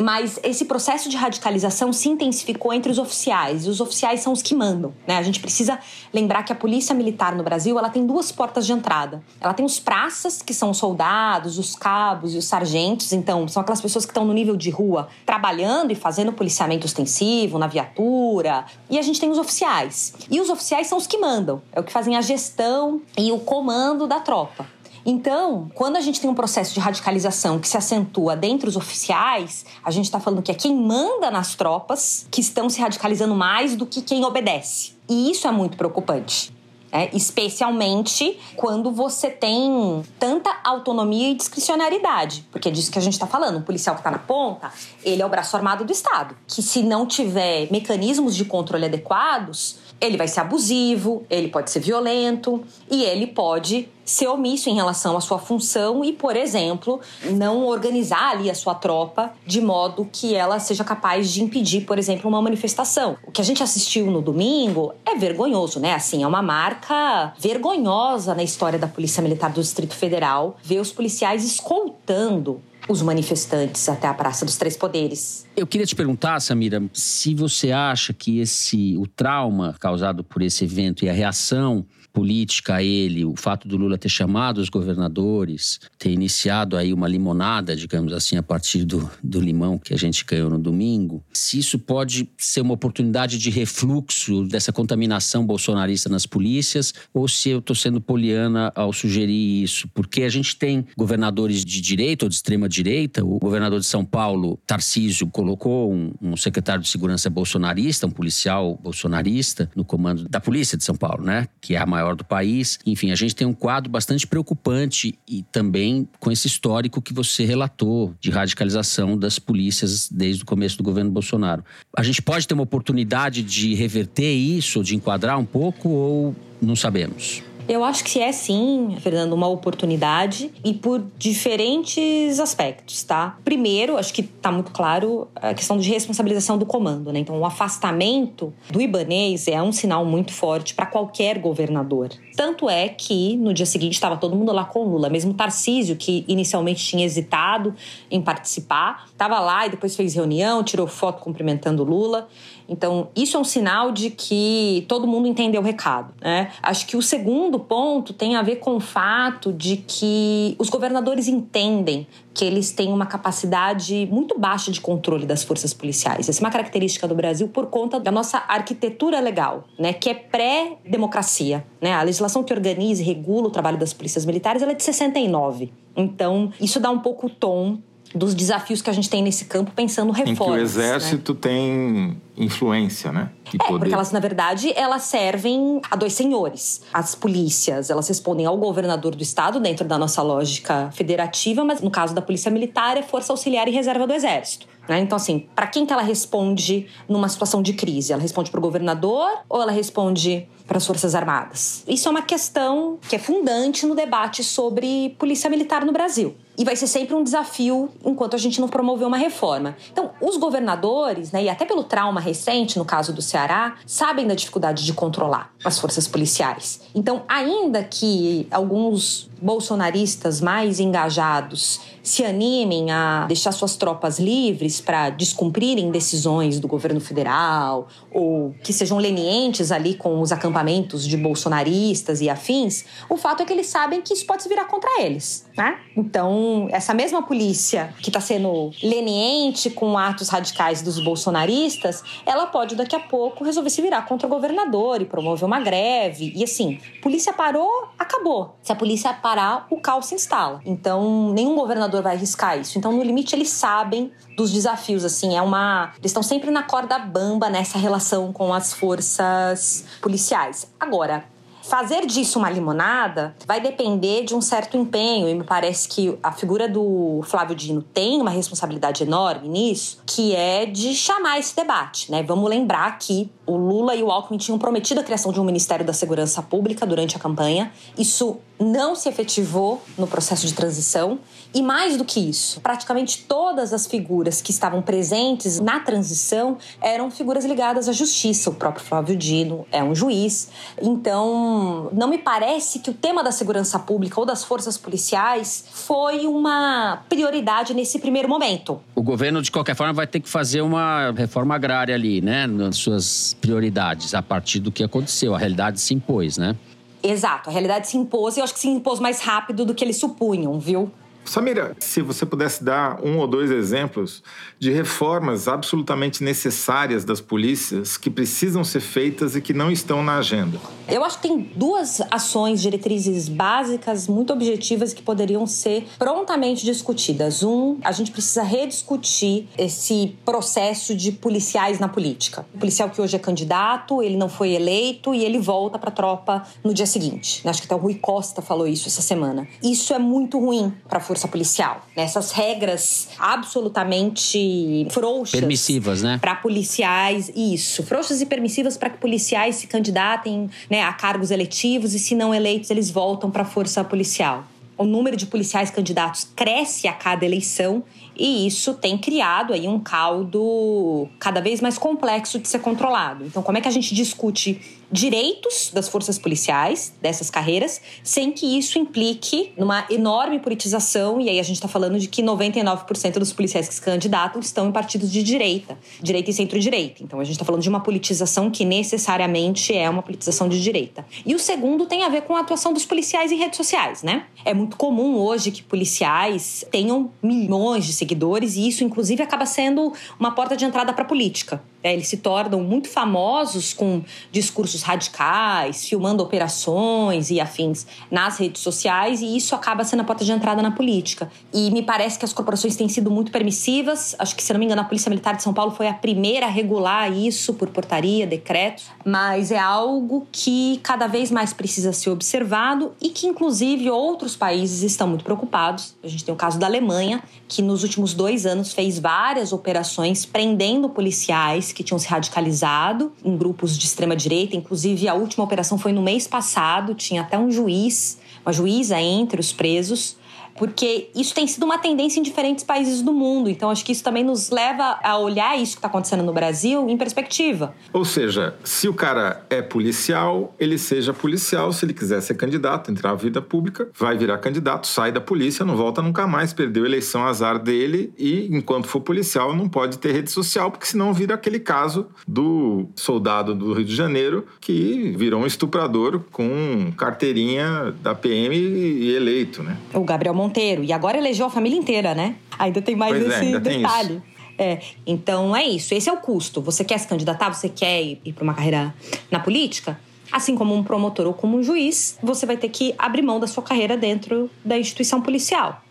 Mas esse processo de radicalização se intensificou entre os oficiais, e os oficiais são os que mandam. Né? A gente precisa lembrar que a polícia militar no Brasil ela tem duas portas de entrada. Ela tem os praças, que são os soldados, os cabos e os sargentos, então são aquelas pessoas que estão no nível de rua trabalhando e fazendo policiamento ostensivo na viatura. E a gente tem os oficiais. E os oficiais são os que mandam, é o que fazem a gestão e o comando da tropa. Então, quando a gente tem um processo de radicalização que se acentua dentre os oficiais, a gente está falando que é quem manda nas tropas que estão se radicalizando mais do que quem obedece. E isso é muito preocupante. É, especialmente quando você tem tanta autonomia e discricionariedade, porque é disso que a gente está falando. O policial que está na ponta, ele é o braço armado do Estado, que se não tiver mecanismos de controle adequados, ele vai ser abusivo, ele pode ser violento e ele pode ser omisso em relação à sua função e, por exemplo, não organizar ali a sua tropa de modo que ela seja capaz de impedir, por exemplo, uma manifestação. O que a gente assistiu no domingo é vergonhoso, né? Assim, é uma marca vergonhosa na história da Polícia Militar do Distrito Federal ver os policiais escoltando os manifestantes até a Praça dos Três Poderes. Eu queria te perguntar, Samira, se você acha que esse o trauma causado por esse evento e a reação política ele, o fato do Lula ter chamado os governadores, ter iniciado aí uma limonada, digamos assim, a partir do, do limão que a gente ganhou no domingo, se isso pode ser uma oportunidade de refluxo dessa contaminação bolsonarista nas polícias, ou se eu estou sendo poliana ao sugerir isso, porque a gente tem governadores de direita ou de extrema direita, o governador de São Paulo, Tarcísio, colocou um, um secretário de segurança bolsonarista, um policial bolsonarista, no comando da polícia de São Paulo, né, que é a maior maior do país. Enfim, a gente tem um quadro bastante preocupante e também com esse histórico que você relatou de radicalização das polícias desde o começo do governo Bolsonaro. A gente pode ter uma oportunidade de reverter isso, de enquadrar um pouco ou não sabemos? Eu acho que é sim, Fernando, uma oportunidade e por diferentes aspectos, tá? Primeiro, acho que tá muito claro a questão de responsabilização do comando, né? Então, o afastamento do Ibanês é um sinal muito forte para qualquer governador. Tanto é que no dia seguinte estava todo mundo lá com Lula, mesmo Tarcísio, que inicialmente tinha hesitado em participar, estava lá e depois fez reunião, tirou foto cumprimentando Lula. Então, isso é um sinal de que todo mundo entendeu o recado. Né? Acho que o segundo ponto tem a ver com o fato de que os governadores entendem que eles têm uma capacidade muito baixa de controle das forças policiais. Essa é uma característica do Brasil por conta da nossa arquitetura legal, né, que é pré-democracia. Né? A legislação que organiza e regula o trabalho das polícias militares é de 69. Então, isso dá um pouco o tom dos desafios que a gente tem nesse campo pensando reformas. Em que o exército né? tem influência, né? E é, poder. porque elas, na verdade, elas servem a dois senhores. As polícias, elas respondem ao governador do estado, dentro da nossa lógica federativa, mas no caso da polícia militar é força auxiliar e reserva do exército. Né? Então, assim, para quem que ela responde numa situação de crise? Ela responde para o governador ou ela responde para as Forças Armadas? Isso é uma questão que é fundante no debate sobre polícia militar no Brasil. E vai ser sempre um desafio enquanto a gente não promover uma reforma. Então, os governadores, né, e até pelo trauma recente, no caso do Ceará, sabem da dificuldade de controlar as forças policiais. Então, ainda que alguns bolsonaristas mais engajados se animem a deixar suas tropas livres para descumprirem decisões do governo federal ou que sejam lenientes ali com os acampamentos de bolsonaristas e afins, o fato é que eles sabem que isso pode se virar contra eles, né? Então, essa mesma polícia que está sendo leniente com atos radicais dos bolsonaristas, ela pode daqui a pouco resolver se virar contra o governador e promover uma greve. E assim, polícia parou, acabou. Se a polícia parar, o caos se instala. Então, nenhum governador vai arriscar isso. Então, no limite, eles sabem dos desafios, assim, é uma... Eles estão sempre na corda bamba nessa relação com as forças policiais. Agora, Fazer disso uma limonada vai depender de um certo empenho, e me parece que a figura do Flávio Dino tem uma responsabilidade enorme nisso, que é de chamar esse debate, né? Vamos lembrar que O Lula e o Alckmin tinham prometido a criação de um Ministério da Segurança Pública durante a campanha. Isso não se efetivou no processo de transição. E mais do que isso, praticamente todas as figuras que estavam presentes na transição eram figuras ligadas à justiça. O próprio Flávio Dino é um juiz. Então, não me parece que o tema da segurança pública ou das forças policiais foi uma prioridade nesse primeiro momento. O governo, de qualquer forma, vai ter que fazer uma reforma agrária ali, né? Nas suas prioridades, a partir do que aconteceu. A realidade se impôs, né? Exato, a realidade se impôs e eu acho que se impôs mais rápido do que eles supunham, viu? Samira, se você pudesse dar um ou dois exemplos de reformas absolutamente necessárias das polícias que precisam ser feitas e que não estão na agenda. Eu acho que tem duas ações, diretrizes básicas, muito objetivas, que poderiam ser prontamente discutidas. Um, a gente precisa rediscutir esse processo de policiais na política. O policial que hoje é candidato, ele não foi eleito e ele volta para a tropa no dia seguinte. Acho que até o Rui Costa falou isso essa semana. Isso é muito ruim para a força policial. Essas regras absolutamente frouxas. Permissivas, né? Para policiais, isso. Frouxas e permissivas para que policiais se candidatem né, a cargos eletivos e, se não eleitos, eles voltam para a força policial. O número de policiais candidatos cresce a cada eleição e isso tem criado aí um caldo cada vez mais complexo de ser controlado. Então, como é que a gente discute direitos das forças policiais, dessas carreiras, sem que isso implique numa enorme politização. E aí a gente está falando de que 99% dos policiais que se candidatam estão em partidos de direita, direita e centro-direita. Então a gente está falando de uma politização que necessariamente é uma politização de direita. E o segundo tem a ver com a atuação dos policiais em redes sociais, né? É muito comum hoje que policiais tenham milhões de seguidores e isso, inclusive, acaba sendo uma porta de entrada para a política. É, eles se tornam muito famosos com discursos radicais, filmando operações e afins nas redes sociais, e isso acaba sendo a porta de entrada na política. E me parece que as corporações têm sido muito permissivas. Acho que, se não me engano, a Polícia Militar de São Paulo foi a primeira a regular isso por portaria, decreto, mas é algo que cada vez mais precisa ser observado e que, inclusive, outros países estão muito preocupados. A gente tem o caso da Alemanha, que nos últimos dois anos fez várias operações prendendo policiais que tinham se radicalizado em grupos de extrema direita. Inclusive, a última operação foi no mês passado, tinha até um juiz, uma juíza entre os presos porque isso tem sido uma tendência em diferentes países do mundo. Então, acho que isso também nos leva a olhar isso que está acontecendo no Brasil em perspectiva. Ou seja, se o cara é policial, ele seja policial. Se ele quiser ser candidato, entrar na vida pública, vai virar candidato, sai da polícia, não volta nunca mais, perdeu a eleição, azar dele. E enquanto for policial, não pode ter rede social, porque senão vira aquele caso do soldado do Rio de Janeiro que virou um estuprador com carteirinha da PM e eleito, né? O Gabriel Monteiro Monteiro. E agora elegeu a família inteira, né? Ainda tem mais pois é, esse é, detalhe. É, então é isso, esse é o custo. Você quer se candidatar, você quer ir, ir para uma carreira na política? Assim como um promotor ou como um juiz, você vai ter que abrir mão da sua carreira dentro da instituição policial.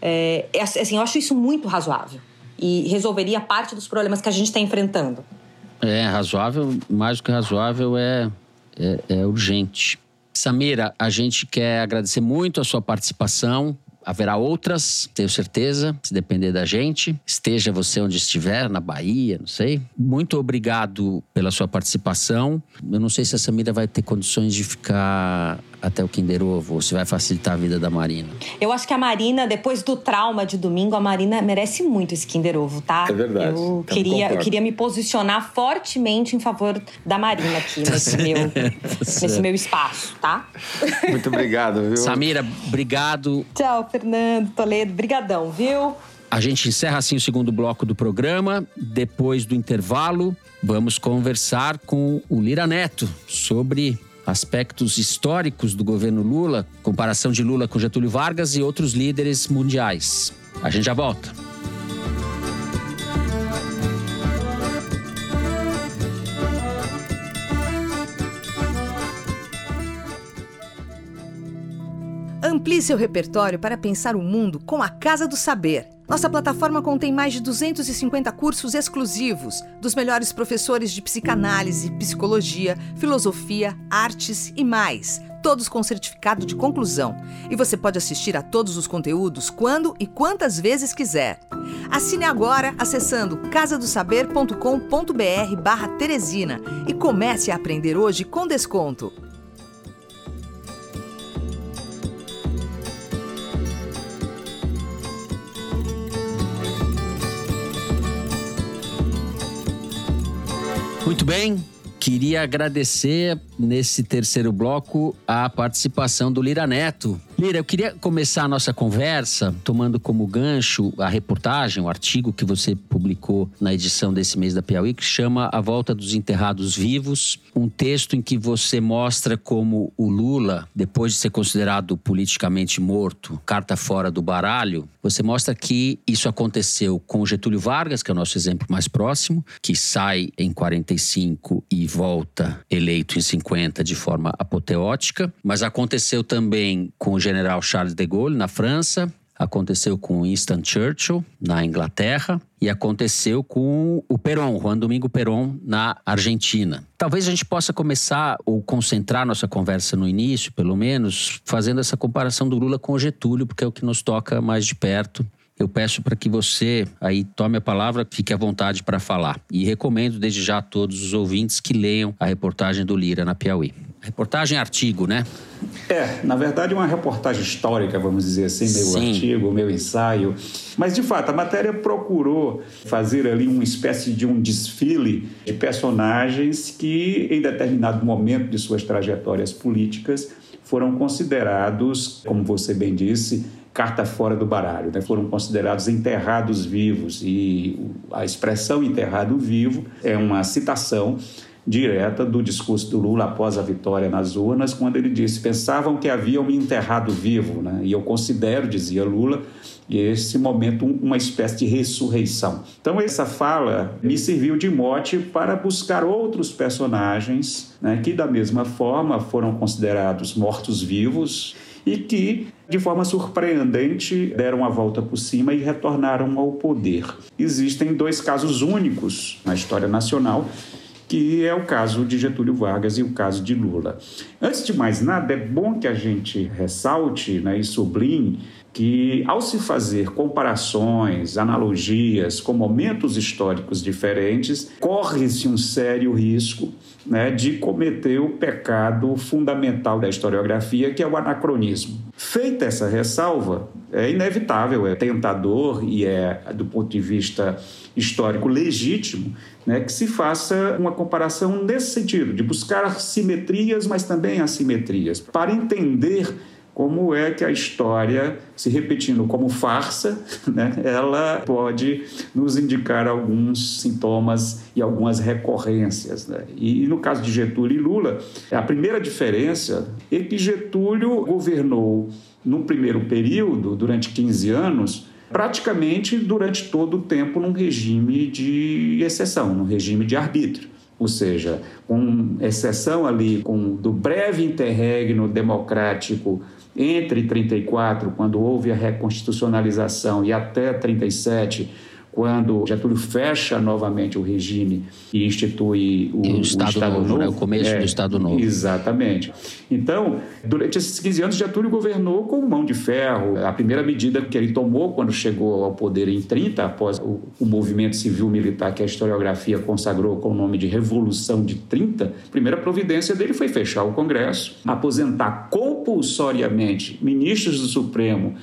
É, é assim, eu acho isso muito razoável e resolveria parte dos problemas que a gente está enfrentando. É razoável, mais do que razoável, é, é, é urgente. Samira, a gente quer agradecer muito a sua participação. Haverá outras, tenho certeza, se depender da gente. Esteja você onde estiver, na Bahia, não sei. Muito obrigado pela sua participação. Eu não sei se a Samira vai ter condições de ficar até o Kinder Ovo, ou se vai facilitar a vida da Marina. Eu acho que a Marina, depois do trauma de domingo, a Marina merece muito esse Kinder Ovo, tá? É verdade. Eu, queria, eu queria me posicionar fortemente em favor da Marina aqui, nesse, meu, nesse meu espaço, tá? Muito obrigado, viu? Samira, obrigado. Tchau, Fernando, Toledo. Brigadão, viu? A gente encerra assim o segundo bloco do programa. Depois do intervalo, vamos conversar com o Lira Neto sobre aspectos históricos do governo Lula, comparação de Lula com Getúlio Vargas e outros líderes mundiais. A gente já volta. Amplie seu repertório para pensar o mundo com a Casa do Saber. Nossa plataforma contém mais de 250 cursos exclusivos dos melhores professores de psicanálise, psicologia, filosofia, artes e mais todos com certificado de conclusão. E você pode assistir a todos os conteúdos quando e quantas vezes quiser. Assine agora acessando casadosaber.com.br barra Teresina e comece a aprender hoje com desconto. Muito bem, queria agradecer nesse terceiro bloco a participação do Lira Neto. Lira, eu queria começar a nossa conversa tomando como gancho a reportagem, o artigo que você publicou na edição desse mês da Piauí, que chama A Volta dos Enterrados Vivos, um texto em que você mostra como o Lula, depois de ser considerado politicamente morto, carta fora do baralho, você mostra que isso aconteceu com Getúlio Vargas, que é o nosso exemplo mais próximo, que sai em 45 e volta eleito em 50 50 de forma apoteótica, mas aconteceu também com o general Charles de Gaulle na França, aconteceu com Winston Churchill na Inglaterra e aconteceu com o Perón, Juan Domingo Perón na Argentina. Talvez a gente possa começar ou concentrar nossa conversa no início, pelo menos, fazendo essa comparação do Lula com o Getúlio, porque é o que nos toca mais de perto eu peço para que você aí tome a palavra, fique à vontade para falar. E recomendo desde já a todos os ouvintes que leiam a reportagem do Lira na Piauí. Reportagem artigo, né? É, na verdade, uma reportagem histórica, vamos dizer assim, meu Sim. artigo, meu ensaio. Mas, de fato, a matéria procurou fazer ali uma espécie de um desfile de personagens que, em determinado momento de suas trajetórias políticas, foram considerados, como você bem disse, carta fora do baralho, né? foram considerados enterrados vivos e a expressão enterrado vivo é uma citação direta do discurso do Lula após a vitória nas urnas, quando ele disse: pensavam que haviam me enterrado vivo, né? e eu considero, dizia Lula, esse momento uma espécie de ressurreição. Então, essa fala me serviu de mote para buscar outros personagens né, que, da mesma forma, foram considerados mortos-vivos e que, de forma surpreendente, deram a volta por cima e retornaram ao poder. Existem dois casos únicos na história nacional que é o caso de Getúlio Vargas e o caso de Lula. Antes de mais nada, é bom que a gente ressalte né, e sublinhe que, ao se fazer comparações, analogias com momentos históricos diferentes, corre-se um sério risco né, de cometer o pecado fundamental da historiografia, que é o anacronismo. Feita essa ressalva, é inevitável, é tentador e é, do ponto de vista histórico, legítimo né, que se faça uma comparação nesse sentido, de buscar simetrias, mas também assimetrias, para entender como é que a história, se repetindo como farsa, né, ela pode nos indicar alguns sintomas e algumas recorrências. Né? E, no caso de Getúlio e Lula, a primeira diferença é que Getúlio governou no primeiro período, durante 15 anos, praticamente durante todo o tempo num regime de exceção, num regime de arbítrio ou seja, com exceção ali com do breve interregno democrático entre 34, quando houve a reconstitucionalização, e até 37, quando Getúlio fecha novamente o regime e institui o, o Estado, o Estado Novo, Novo né? o começo é, do Estado Novo. Exatamente. Então, durante esses 15 anos, Getúlio governou com mão de ferro. A primeira medida que ele tomou quando chegou ao poder em 30, após o, o movimento civil-militar que a historiografia consagrou com o nome de Revolução de 30, a primeira providência dele foi fechar o Congresso, aposentar compulsoriamente ministros do Supremo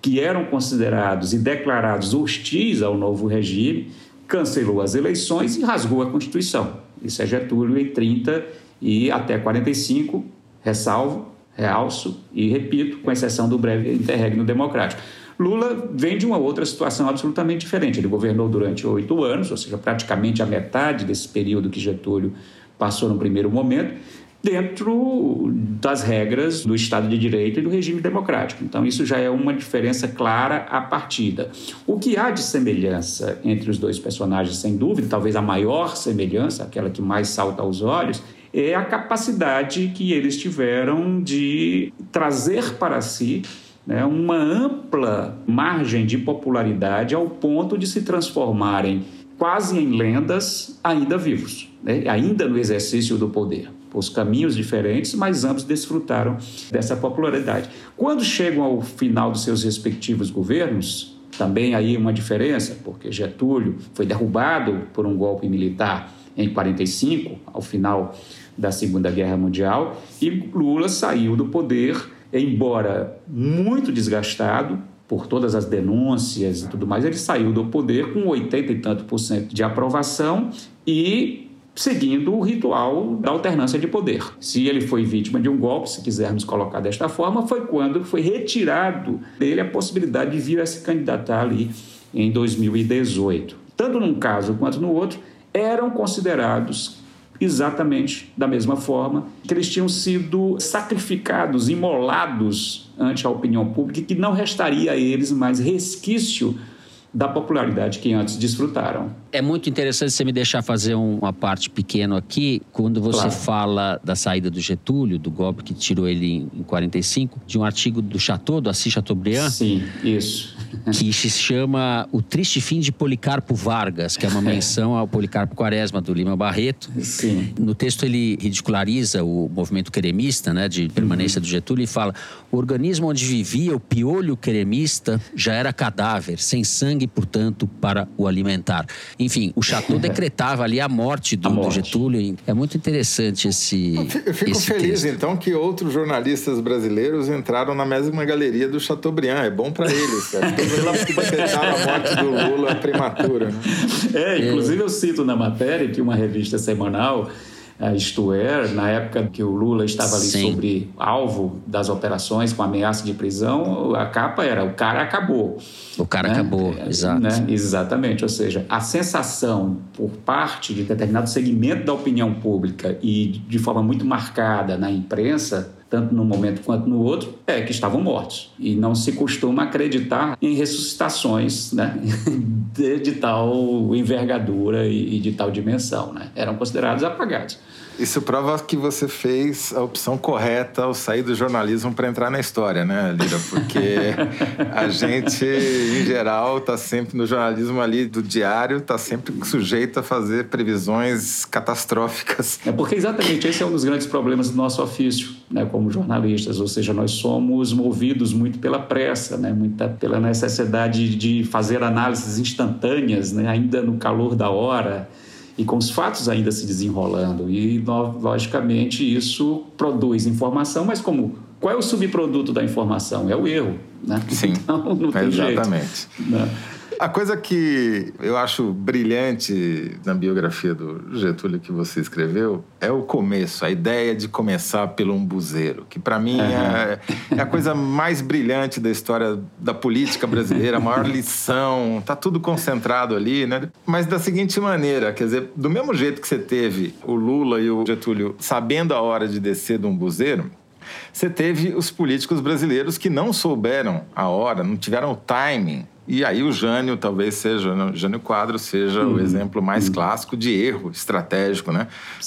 que eram considerados e declarados hostis ao novo regime, cancelou as eleições e rasgou a Constituição. Isso é Getúlio em 30 e até 45, ressalvo, realço e repito, com exceção do breve interregno democrático. Lula vem de uma outra situação absolutamente diferente. Ele governou durante oito anos, ou seja, praticamente a metade desse período que Getúlio passou no primeiro momento, dentro das regras do Estado de Direito e do regime democrático. Então, isso já é uma diferença clara à partida. O que há de semelhança entre os dois personagens, sem dúvida, talvez a maior semelhança, aquela que mais salta aos olhos, é a capacidade que eles tiveram de trazer para si né, uma ampla margem de popularidade ao ponto de se transformarem quase em lendas ainda vivos, né, ainda no exercício do poder. Os caminhos diferentes, mas ambos desfrutaram dessa popularidade. Quando chegam ao final dos seus respectivos governos, também aí uma diferença, porque Getúlio foi derrubado por um golpe militar em 45, ao final da Segunda Guerra Mundial, e Lula saiu do poder, embora muito desgastado por todas as denúncias e tudo mais, ele saiu do poder com 80 e tanto por cento de aprovação e seguindo o ritual da alternância de poder. Se ele foi vítima de um golpe, se quisermos colocar desta forma, foi quando foi retirado dele a possibilidade de vir a se candidatar ali em 2018. Tanto num caso quanto no outro, eram considerados exatamente da mesma forma que eles tinham sido sacrificados, imolados ante a opinião pública que não restaria a eles mais resquício da popularidade que antes desfrutaram. É muito interessante você me deixar fazer uma parte pequena aqui, quando você claro. fala da saída do Getúlio, do golpe que tirou ele em 45, de um artigo do Chateau, do Assis Chateaubriand. Sim, isso. Que se chama O Triste Fim de Policarpo Vargas, que é uma menção ao Policarpo Quaresma, do Lima Barreto. Sim. No texto ele ridiculariza o movimento queremista, né, de permanência uhum. do Getúlio, e fala, o organismo onde vivia o piolho queremista já era cadáver, sem sangue sangue, portanto, para o alimentar. Enfim, o Chateau decretava ali a morte do, a morte. do Getúlio. É muito interessante esse. Eu fico esse feliz, texto. então, que outros jornalistas brasileiros entraram na mesma galeria do Chateaubriand. É bom para eles. decretaram a morte do Lula prematura. Né? É, inclusive eu cito na matéria que uma revista semanal isto é, na época que o Lula estava ali Sim. sobre alvo das operações com ameaça de prisão, a capa era o cara acabou. O cara né? acabou, é, exato. Né? Exatamente, ou seja, a sensação por parte de determinado segmento da opinião pública e de forma muito marcada na imprensa tanto num momento quanto no outro, é que estavam mortos. E não se costuma acreditar em ressuscitações né? de, de tal envergadura e, e de tal dimensão. Né? Eram considerados apagados. Isso prova que você fez a opção correta ao sair do jornalismo para entrar na história, né, Lira? Porque a gente, em geral, está sempre no jornalismo ali do diário, está sempre sujeito a fazer previsões catastróficas. É porque exatamente esse é um dos grandes problemas do nosso ofício, né, como jornalistas, ou seja, nós somos movidos muito pela pressa, né, muita pela necessidade de fazer análises instantâneas, né, ainda no calor da hora e com os fatos ainda se desenrolando. E, logicamente, isso produz informação, mas como qual é o subproduto da informação? É o erro, né? Sim, então, não tem exatamente. Jeito, né? A coisa que eu acho brilhante na biografia do Getúlio que você escreveu é o começo, a ideia de começar pelo umbuzeiro, que para mim uhum. é, é, a coisa mais brilhante da história da política brasileira, a maior lição, tá tudo concentrado ali, né? Mas da seguinte maneira, quer dizer, do mesmo jeito que você teve o Lula e o Getúlio sabendo a hora de descer do umbuzeiro, você teve os políticos brasileiros que não souberam a hora, não tiveram o timing e aí o Jânio talvez seja, o Jânio Quadro seja uhum. o exemplo mais uhum. clássico de erro estratégico, né?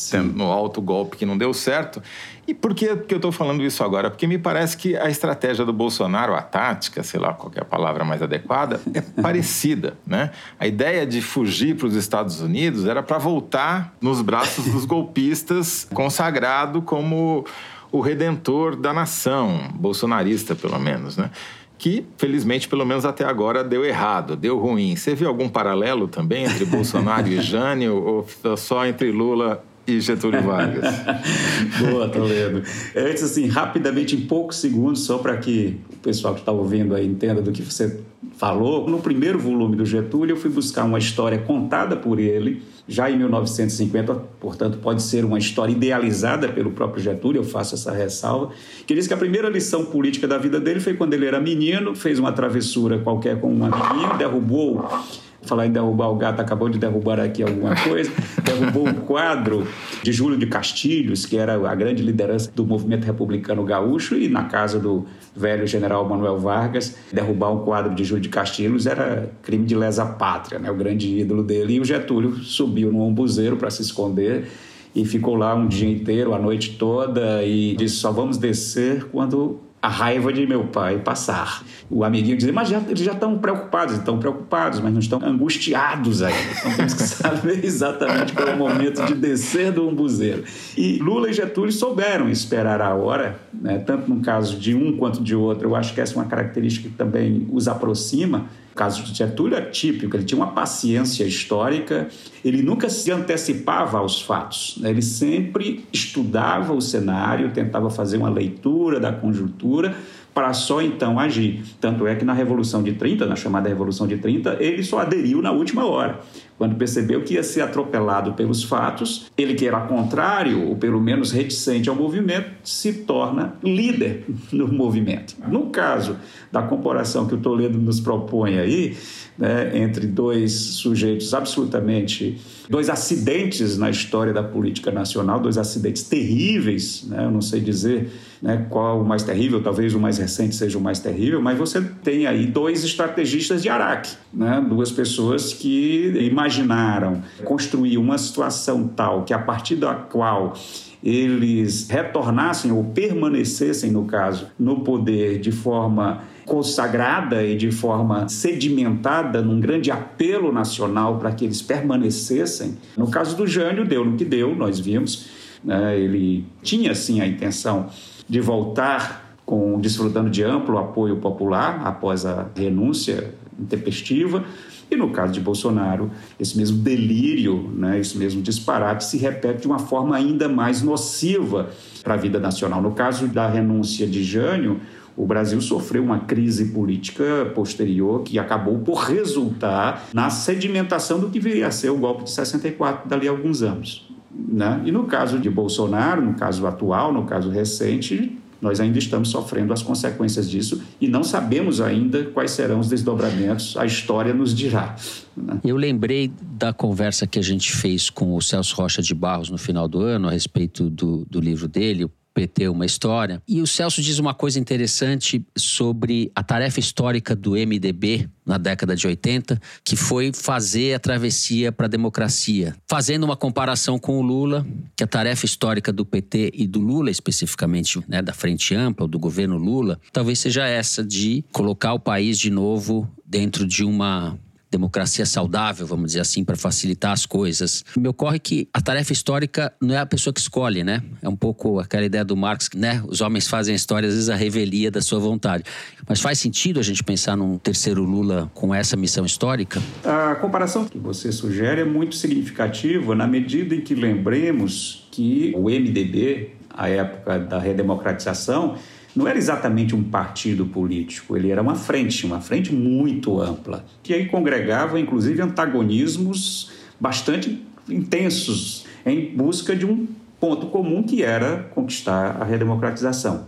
Tendo no alto golpe que não deu certo. E por que, que eu estou falando isso agora? Porque me parece que a estratégia do Bolsonaro, a tática, sei lá qual é a palavra mais adequada, é parecida, né? A ideia de fugir para os Estados Unidos era para voltar nos braços dos golpistas, consagrado como o redentor da nação, bolsonarista pelo menos, né? que, felizmente, pelo menos até agora, deu errado, deu ruim. Você viu algum paralelo também entre Bolsonaro e Jânio ou só entre Lula e Getúlio Vargas? Boa, Toledo. Antes, assim, rapidamente, em poucos segundos, só para que o pessoal que está ouvindo aí entenda do que você falou. No primeiro volume do Getúlio, eu fui buscar uma história contada por ele já em 1950, portanto, pode ser uma história idealizada pelo próprio Getúlio, eu faço essa ressalva, que diz que a primeira lição política da vida dele foi quando ele era menino, fez uma travessura qualquer com um amiguinho, derrubou falar em derrubar o gato, acabou de derrubar aqui alguma coisa, derrubou o quadro de Júlio de Castilhos, que era a grande liderança do movimento republicano gaúcho, e na casa do velho general Manuel Vargas, derrubar um quadro de Júlio de Castilhos era crime de lesa pátria, né? o grande ídolo dele, e o Getúlio subiu no ombuzeiro para se esconder e ficou lá um dia inteiro, a noite toda, e disse: só vamos descer quando a raiva de meu pai passar. O amiguinho dizia, mas já, eles já estão preocupados, estão preocupados, mas não estão angustiados ainda. Então temos que saber exatamente qual é o momento de descer do umbuzeiro. E Lula e Getúlio souberam esperar a hora, né? tanto no caso de um quanto de outro. Eu acho que essa é uma característica que também os aproxima. O caso de Getúlio é típico, ele tinha uma paciência histórica, ele nunca se antecipava aos fatos, né? ele sempre estudava o cenário, tentava fazer uma leitura da conjuntura para só então agir. Tanto é que na Revolução de 30, na chamada Revolução de 30, ele só aderiu na última hora. Quando percebeu que ia ser atropelado pelos fatos, ele que era contrário, ou pelo menos reticente ao movimento, se torna líder no movimento. No caso da comparação que o Toledo nos propõe aí, né, entre dois sujeitos absolutamente. dois acidentes na história da política nacional, dois acidentes terríveis, né, eu não sei dizer né, qual o mais terrível, talvez o mais recente seja o mais terrível, mas você tem aí dois estrategistas de Araque, né, duas pessoas que imaginaram construir uma situação tal que a partir da qual eles retornassem ou permanecessem, no caso, no poder de forma consagrada e de forma sedimentada num grande apelo nacional para que eles permanecessem. No caso do Jânio, deu no que deu, nós vimos. Né? Ele tinha, sim, a intenção de voltar com desfrutando de amplo apoio popular após a renúncia intempestiva. E no caso de Bolsonaro, esse mesmo delírio, né, esse mesmo disparate se repete de uma forma ainda mais nociva para a vida nacional. No caso da renúncia de Jânio, o Brasil sofreu uma crise política posterior que acabou por resultar na sedimentação do que viria a ser o golpe de 64 dali a alguns anos. Né? E no caso de Bolsonaro, no caso atual, no caso recente, nós ainda estamos sofrendo as consequências disso e não sabemos ainda quais serão os desdobramentos, a história nos dirá. Né? Eu lembrei da conversa que a gente fez com o Celso Rocha de Barros no final do ano a respeito do, do livro dele, PT uma história. E o Celso diz uma coisa interessante sobre a tarefa histórica do MDB na década de 80, que foi fazer a travessia para a democracia. Fazendo uma comparação com o Lula, que a tarefa histórica do PT e do Lula especificamente, né, da Frente Ampla, do governo Lula, talvez seja essa de colocar o país de novo dentro de uma democracia saudável, vamos dizer assim, para facilitar as coisas. Me ocorre que a tarefa histórica não é a pessoa que escolhe, né? É um pouco aquela ideia do Marx, né? Os homens fazem a história, às vezes, a revelia da sua vontade. Mas faz sentido a gente pensar num terceiro Lula com essa missão histórica? A comparação que você sugere é muito significativa na medida em que lembremos que o MDB, a época da redemocratização, não era exatamente um partido político, ele era uma frente, uma frente muito ampla, que aí congregava inclusive antagonismos bastante intensos em busca de um ponto comum que era conquistar a redemocratização.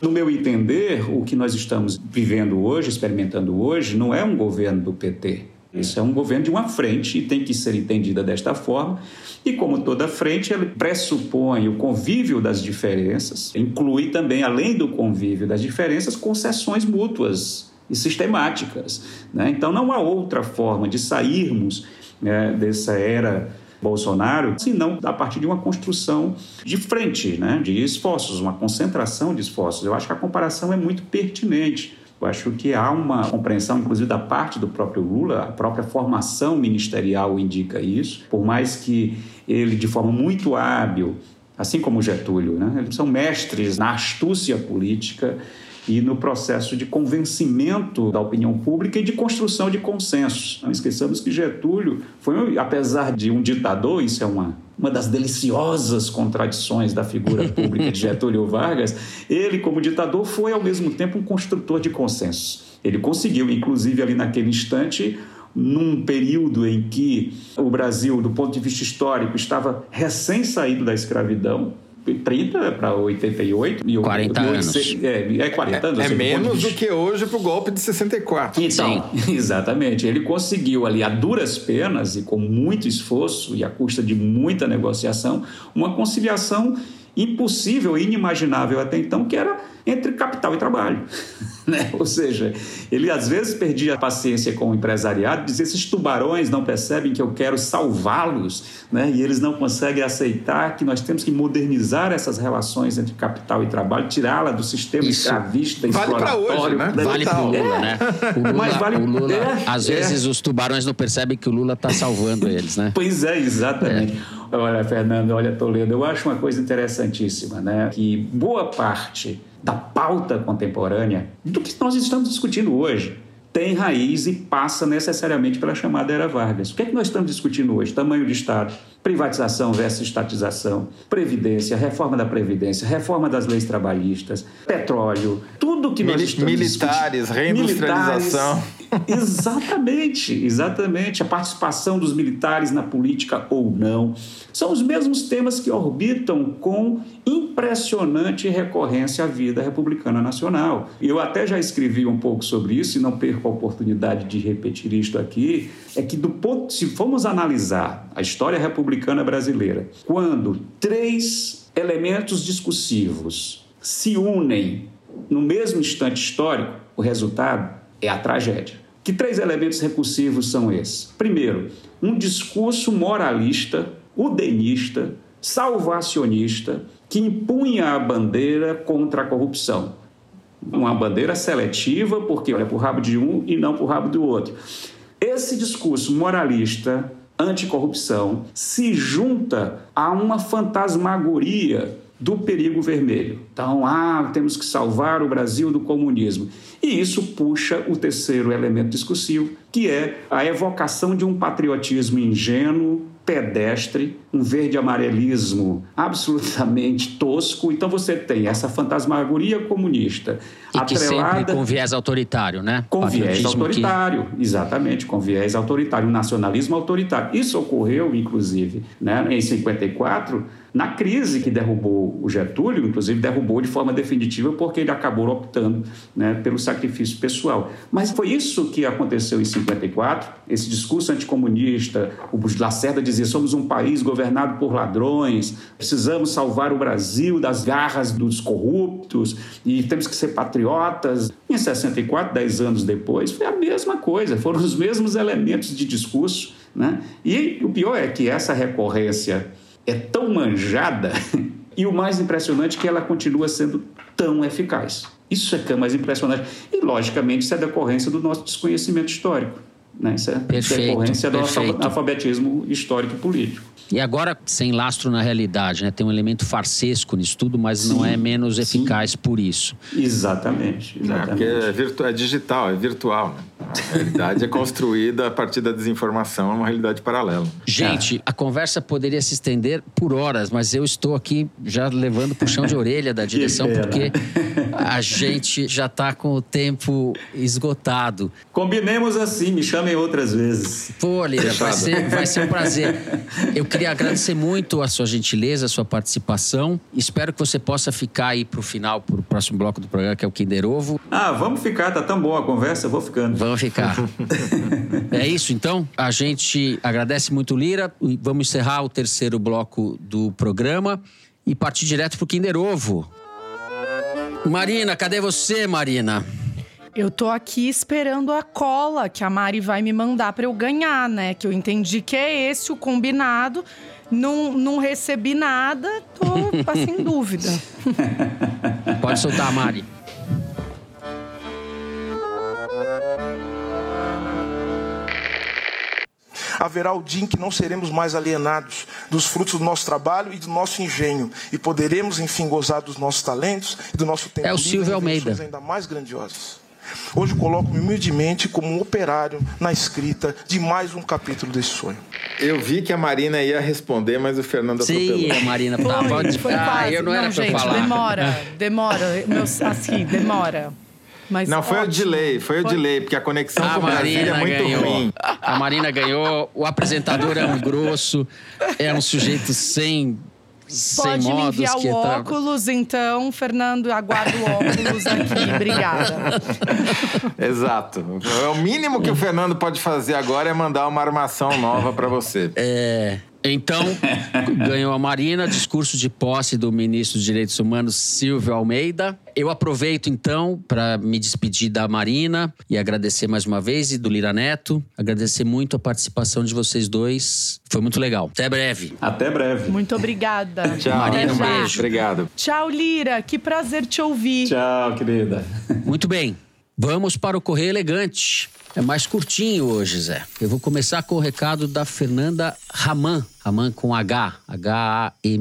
No meu entender, o que nós estamos vivendo hoje, experimentando hoje, não é um governo do PT, isso é um governo de uma frente e tem que ser entendida desta forma. E como toda frente, ele pressupõe o convívio das diferenças, inclui também, além do convívio das diferenças, concessões mútuas e sistemáticas. Né? Então não há outra forma de sairmos né, dessa era Bolsonaro, senão a partir de uma construção de frente, né, de esforços, uma concentração de esforços. Eu acho que a comparação é muito pertinente. Eu acho que há uma compreensão, inclusive, da parte do próprio Lula, a própria formação ministerial indica isso, por mais que ele, de forma muito hábil, assim como Getúlio, né, eles são mestres na astúcia política e no processo de convencimento da opinião pública e de construção de consensos. Não esqueçamos que Getúlio foi, apesar de um ditador, isso é uma, uma das deliciosas contradições da figura pública de Getúlio Vargas, ele, como ditador, foi ao mesmo tempo um construtor de consensos. Ele conseguiu, inclusive, ali naquele instante, num período em que o Brasil, do ponto de vista histórico, estava recém saído da escravidão, 30 para 88. E 40 e anos. É, é 40 anos. É, é menos do que hoje para o golpe de 64. Então, Sim. exatamente. Ele conseguiu ali, a duras penas e com muito esforço e à custa de muita negociação, uma conciliação impossível e inimaginável até então, que era entre capital e trabalho. Né? Ou seja, ele às vezes perdia a paciência com o empresariado, dizia: esses tubarões não percebem que eu quero salvá-los, né? e eles não conseguem aceitar que nós temos que modernizar essas relações entre capital e trabalho, tirá-la do sistema Isso. escravista, Vale exploratório. hoje, né? Vale pro Lula, né? O Lula, Mas vale- o Lula é, às é. vezes os tubarões não percebem que o Lula está salvando eles, né? Pois é, exatamente. Olha, Fernando, olha, Toledo, eu acho uma coisa interessantíssima, né? Que boa parte da pauta contemporânea do que nós estamos discutindo hoje tem raiz e passa necessariamente pela chamada Era Vargas. O que é que nós estamos discutindo hoje? Tamanho de Estado, privatização versus estatização, previdência, reforma da previdência, reforma das leis trabalhistas, petróleo, tudo que nós Mili- estamos militares, reindustrialização. Militares, Exatamente, exatamente. A participação dos militares na política ou não. São os mesmos temas que orbitam com impressionante recorrência a vida republicana nacional. Eu até já escrevi um pouco sobre isso e não perco a oportunidade de repetir isto aqui. É que, do ponto, se formos analisar a história republicana brasileira, quando três elementos discursivos se unem no mesmo instante histórico, o resultado é a tragédia. Que três elementos recursivos são esses? Primeiro, um discurso moralista, udenista, salvacionista, que impunha a bandeira contra a corrupção. Uma bandeira seletiva, porque olha para o rabo de um e não para o rabo do outro. Esse discurso moralista, anticorrupção, se junta a uma fantasmagoria do perigo vermelho. Então, ah, temos que salvar o Brasil do comunismo. E isso puxa o terceiro elemento discursivo, que é a evocação de um patriotismo ingênuo, pedestre, um verde-amarelismo absolutamente tosco. Então você tem essa fantasmagoria comunista E atrelada com viés autoritário, né? com viés Patriotismo que- autoritário, exatamente, com viés autoritário, um nacionalismo autoritário. Isso ocorreu, inclusive, né, em 54, na crise que derrubou o Getúlio, inclusive derrubou de forma definitiva porque ele acabou optando né, pelo sacrifício pessoal. Mas foi isso que aconteceu em 54, esse discurso anticomunista, o Lacerda dizia, somos um país governado por ladrões, precisamos salvar o Brasil das garras dos corruptos e temos que ser patriotas. Em 64, dez anos depois, foi a mesma coisa, foram os mesmos elementos de discurso. Né? E o pior é que essa recorrência é tão manjada e o mais impressionante é que ela continua sendo tão eficaz. Isso é que é mais impressionante. E, logicamente, isso é decorrência do nosso desconhecimento histórico. Né? Isso é Perfeito, decorrência do nosso perfeito. alfabetismo histórico e político. E agora, sem lastro na realidade, né? Tem um elemento farsesco nisso tudo, mas não Sim, é menos eficaz por isso. Exatamente, É, exatamente. porque é, é digital, é virtual. Né? A realidade é construída a partir da desinformação, é uma realidade paralela. Gente, a conversa poderia se estender por horas, mas eu estou aqui já levando puxão de orelha da direção, porque a gente já está com o tempo esgotado. Combinemos assim, me chamem outras vezes. Pô, Lira, vai ser, vai ser um prazer. Eu queria agradecer muito a sua gentileza, a sua participação. Espero que você possa ficar aí para o final, para o próximo bloco do programa, que é o Kinder Ovo. Ah, vamos ficar, tá tão boa a conversa, vou ficando. Vamos ficar. É isso, então. A gente agradece muito, Lira. Vamos encerrar o terceiro bloco do programa e partir direto pro Kinder Ovo. Marina, cadê você, Marina? Eu tô aqui esperando a cola que a Mari vai me mandar pra eu ganhar, né? Que eu entendi que é esse o combinado. Não, não recebi nada, tô assim, em dúvida. Pode soltar, Mari. haverá o dia em que não seremos mais alienados dos frutos do nosso trabalho e do nosso engenho e poderemos enfim gozar dos nossos talentos e do nosso tempo É o Silvio Almeida. ainda mais grandiosas. Hoje coloco-me humildemente como um operário na escrita de mais um capítulo desse sonho. Eu vi que a Marina ia responder, mas o Fernando atropelou. Sim, a Marina tá, pode... Foi Ah, quase. eu não, era pra gente, falar. demora, demora. Meu, assim, demora. Mas Não, foi o ótimo. delay, foi, o delay, porque a conexão A com Brasília é Marina muito ganhou. ruim. A Marina ganhou. O apresentador é um grosso, é um sujeito sem. Sem Pode me enviar que o óculos, então, Fernando, aguardo o óculos aqui. Obrigada. Exato. É o mínimo que o Fernando pode fazer agora é mandar uma armação nova pra você. É. Então, ganhou a Marina, discurso de posse do ministro dos Direitos Humanos, Silvio Almeida. Eu aproveito, então, para me despedir da Marina e agradecer mais uma vez e do Lira Neto. Agradecer muito a participação de vocês dois. Foi muito legal. Até breve. Até breve. Muito obrigada. Tchau, Marina. Um beijo. Obrigado. Tchau, Lira. Que prazer te ouvir. Tchau, querida. Muito bem. Vamos para o Correio Elegante. É mais curtinho hoje, Zé. Eu vou começar com o recado da Fernanda Raman. Raman com H. H-A-M-A-N-N.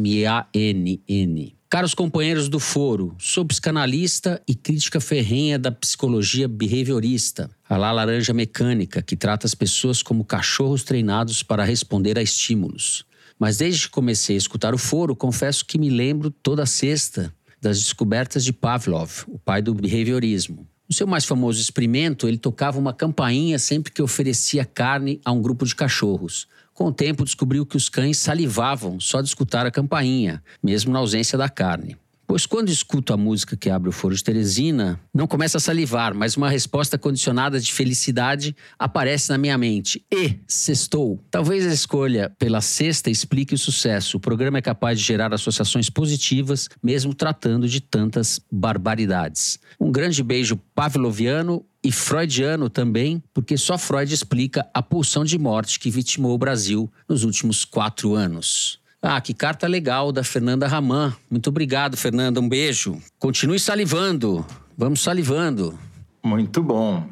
Caros companheiros do foro, sou psicanalista e crítica ferrenha da psicologia behaviorista, a lá laranja mecânica, que trata as pessoas como cachorros treinados para responder a estímulos. Mas desde que comecei a escutar o foro, confesso que me lembro toda sexta das descobertas de Pavlov, o pai do behaviorismo. No seu mais famoso experimento, ele tocava uma campainha sempre que oferecia carne a um grupo de cachorros. Com o tempo, descobriu que os cães salivavam só de escutar a campainha, mesmo na ausência da carne. Pois quando escuto a música que abre o foro de Teresina, não começa a salivar, mas uma resposta condicionada de felicidade aparece na minha mente. E sextou. Talvez a escolha pela sexta explique o sucesso. O programa é capaz de gerar associações positivas, mesmo tratando de tantas barbaridades. Um grande beijo pavloviano e freudiano também, porque só Freud explica a pulsão de morte que vitimou o Brasil nos últimos quatro anos. Ah, que carta legal da Fernanda Raman. Muito obrigado, Fernanda. Um beijo. Continue salivando. Vamos salivando. Muito bom.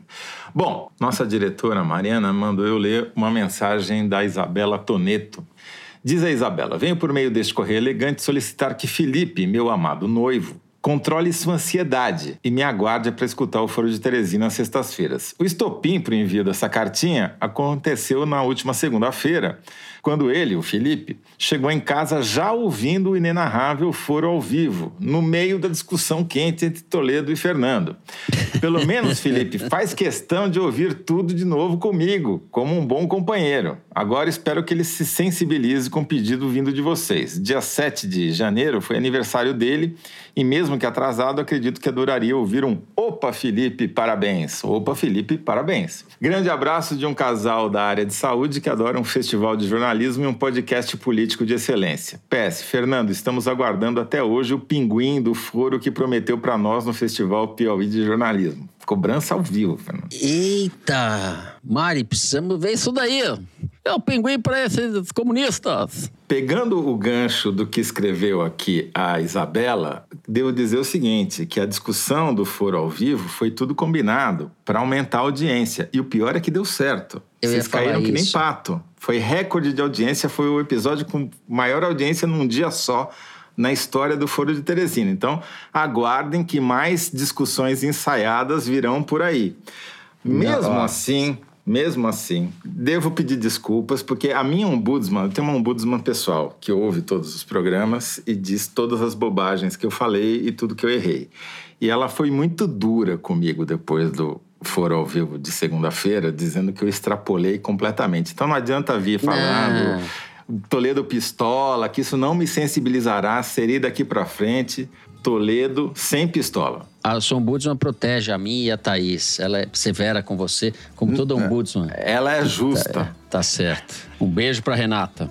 Bom, nossa diretora Mariana mandou eu ler uma mensagem da Isabela Toneto. Diz a Isabela: Venho por meio deste correio elegante solicitar que Felipe, meu amado noivo, Controle sua ansiedade e me aguarde para escutar o Foro de Teresina às sextas-feiras. O estopim para o envio dessa cartinha aconteceu na última segunda-feira, quando ele, o Felipe, chegou em casa já ouvindo o inenarrável Foro ao vivo, no meio da discussão quente entre Toledo e Fernando. Pelo menos, Felipe, faz questão de ouvir tudo de novo comigo, como um bom companheiro. Agora espero que ele se sensibilize com o pedido vindo de vocês. Dia 7 de janeiro foi aniversário dele e mesmo que atrasado, acredito que adoraria ouvir um Opa Felipe, parabéns. Opa Felipe, parabéns. Grande abraço de um casal da área de saúde que adora um festival de jornalismo e um podcast político de excelência. PS, Fernando, estamos aguardando até hoje o pinguim do foro que prometeu para nós no Festival Piauí de Jornalismo. Cobrança ao vivo, Fernando. Eita! Mari, precisamos ver isso daí. É o pinguim para esses comunistas. Pegando o gancho do que escreveu aqui a Isabela, devo dizer o seguinte: que a discussão do foro ao vivo foi tudo combinado para aumentar a audiência. E o pior é que deu certo. Eu Vocês caíram isso. que nem pato. Foi recorde de audiência, foi o episódio com maior audiência num dia só na história do Foro de Teresina. Então, aguardem que mais discussões ensaiadas virão por aí. Mesmo Nossa. assim, mesmo assim, devo pedir desculpas, porque a minha ombudsman, eu tenho uma ombudsman pessoal que ouve todos os programas e diz todas as bobagens que eu falei e tudo que eu errei. E ela foi muito dura comigo depois do Foro ao Vivo de segunda-feira, dizendo que eu extrapolei completamente. Então não adianta vir falando. Toledo pistola, que isso não me sensibilizará, serei daqui pra frente Toledo sem pistola. A sua ombudsman protege a mim e a Thaís. Ela é severa com você, como toda ombudsman. Ela é justa. Tá, tá certo. Um beijo pra Renata.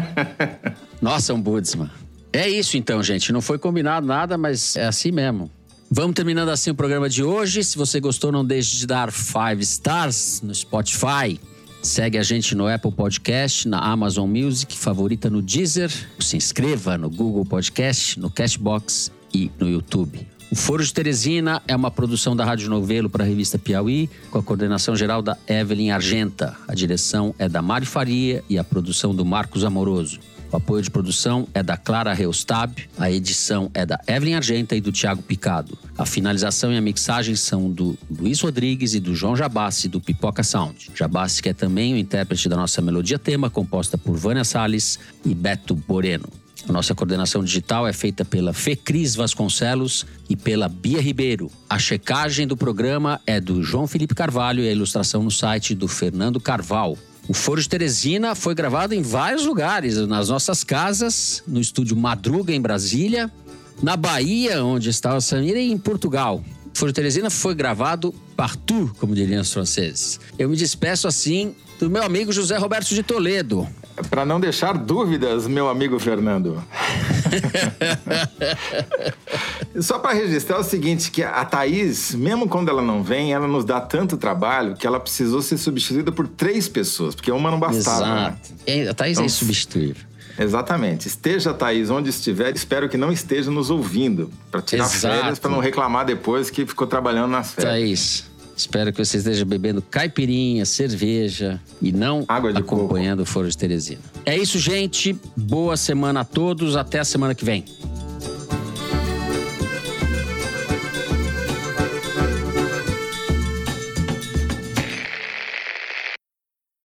Nossa, ombudsman. É isso então, gente. Não foi combinado nada, mas é assim mesmo. Vamos terminando assim o programa de hoje. Se você gostou, não deixe de dar five stars no Spotify. Segue a gente no Apple Podcast, na Amazon Music, favorita no Deezer. Se inscreva no Google Podcast, no Cashbox e no YouTube. O Foro de Teresina é uma produção da Rádio Novelo para a revista Piauí, com a coordenação geral da Evelyn Argenta. A direção é da Mari Faria e a produção do Marcos Amoroso. O apoio de produção é da Clara Reustab, a edição é da Evelyn Argenta e do Tiago Picado. A finalização e a mixagem são do Luiz Rodrigues e do João Jabassi, do Pipoca Sound. Jabassi, que é também o intérprete da nossa melodia tema, composta por Vânia Salles e Beto Boreno. A nossa coordenação digital é feita pela Fecris Vasconcelos e pela Bia Ribeiro. A checagem do programa é do João Felipe Carvalho e a ilustração no site do Fernando Carval. O Foro de Teresina foi gravado em vários lugares, nas nossas casas, no estúdio Madruga, em Brasília, na Bahia, onde está o Samir, e em Portugal. O Foro de Teresina foi gravado partout, como diriam os franceses. Eu me despeço assim do meu amigo José Roberto de Toledo. Para não deixar dúvidas, meu amigo Fernando. Só para registrar o seguinte, que a Thaís, mesmo quando ela não vem, ela nos dá tanto trabalho que ela precisou ser substituída por três pessoas, porque uma não bastava. Exato. Né? A Thaís então, é insubstituível. Exatamente. Esteja, Thaís, onde estiver, espero que não esteja nos ouvindo, para tirar Exato. férias, para não reclamar depois que ficou trabalhando nas férias. Thaís, Espero que você esteja bebendo caipirinha, cerveja e não acompanhando coco. o Foro de Teresina. É isso, gente. Boa semana a todos. Até a semana que vem.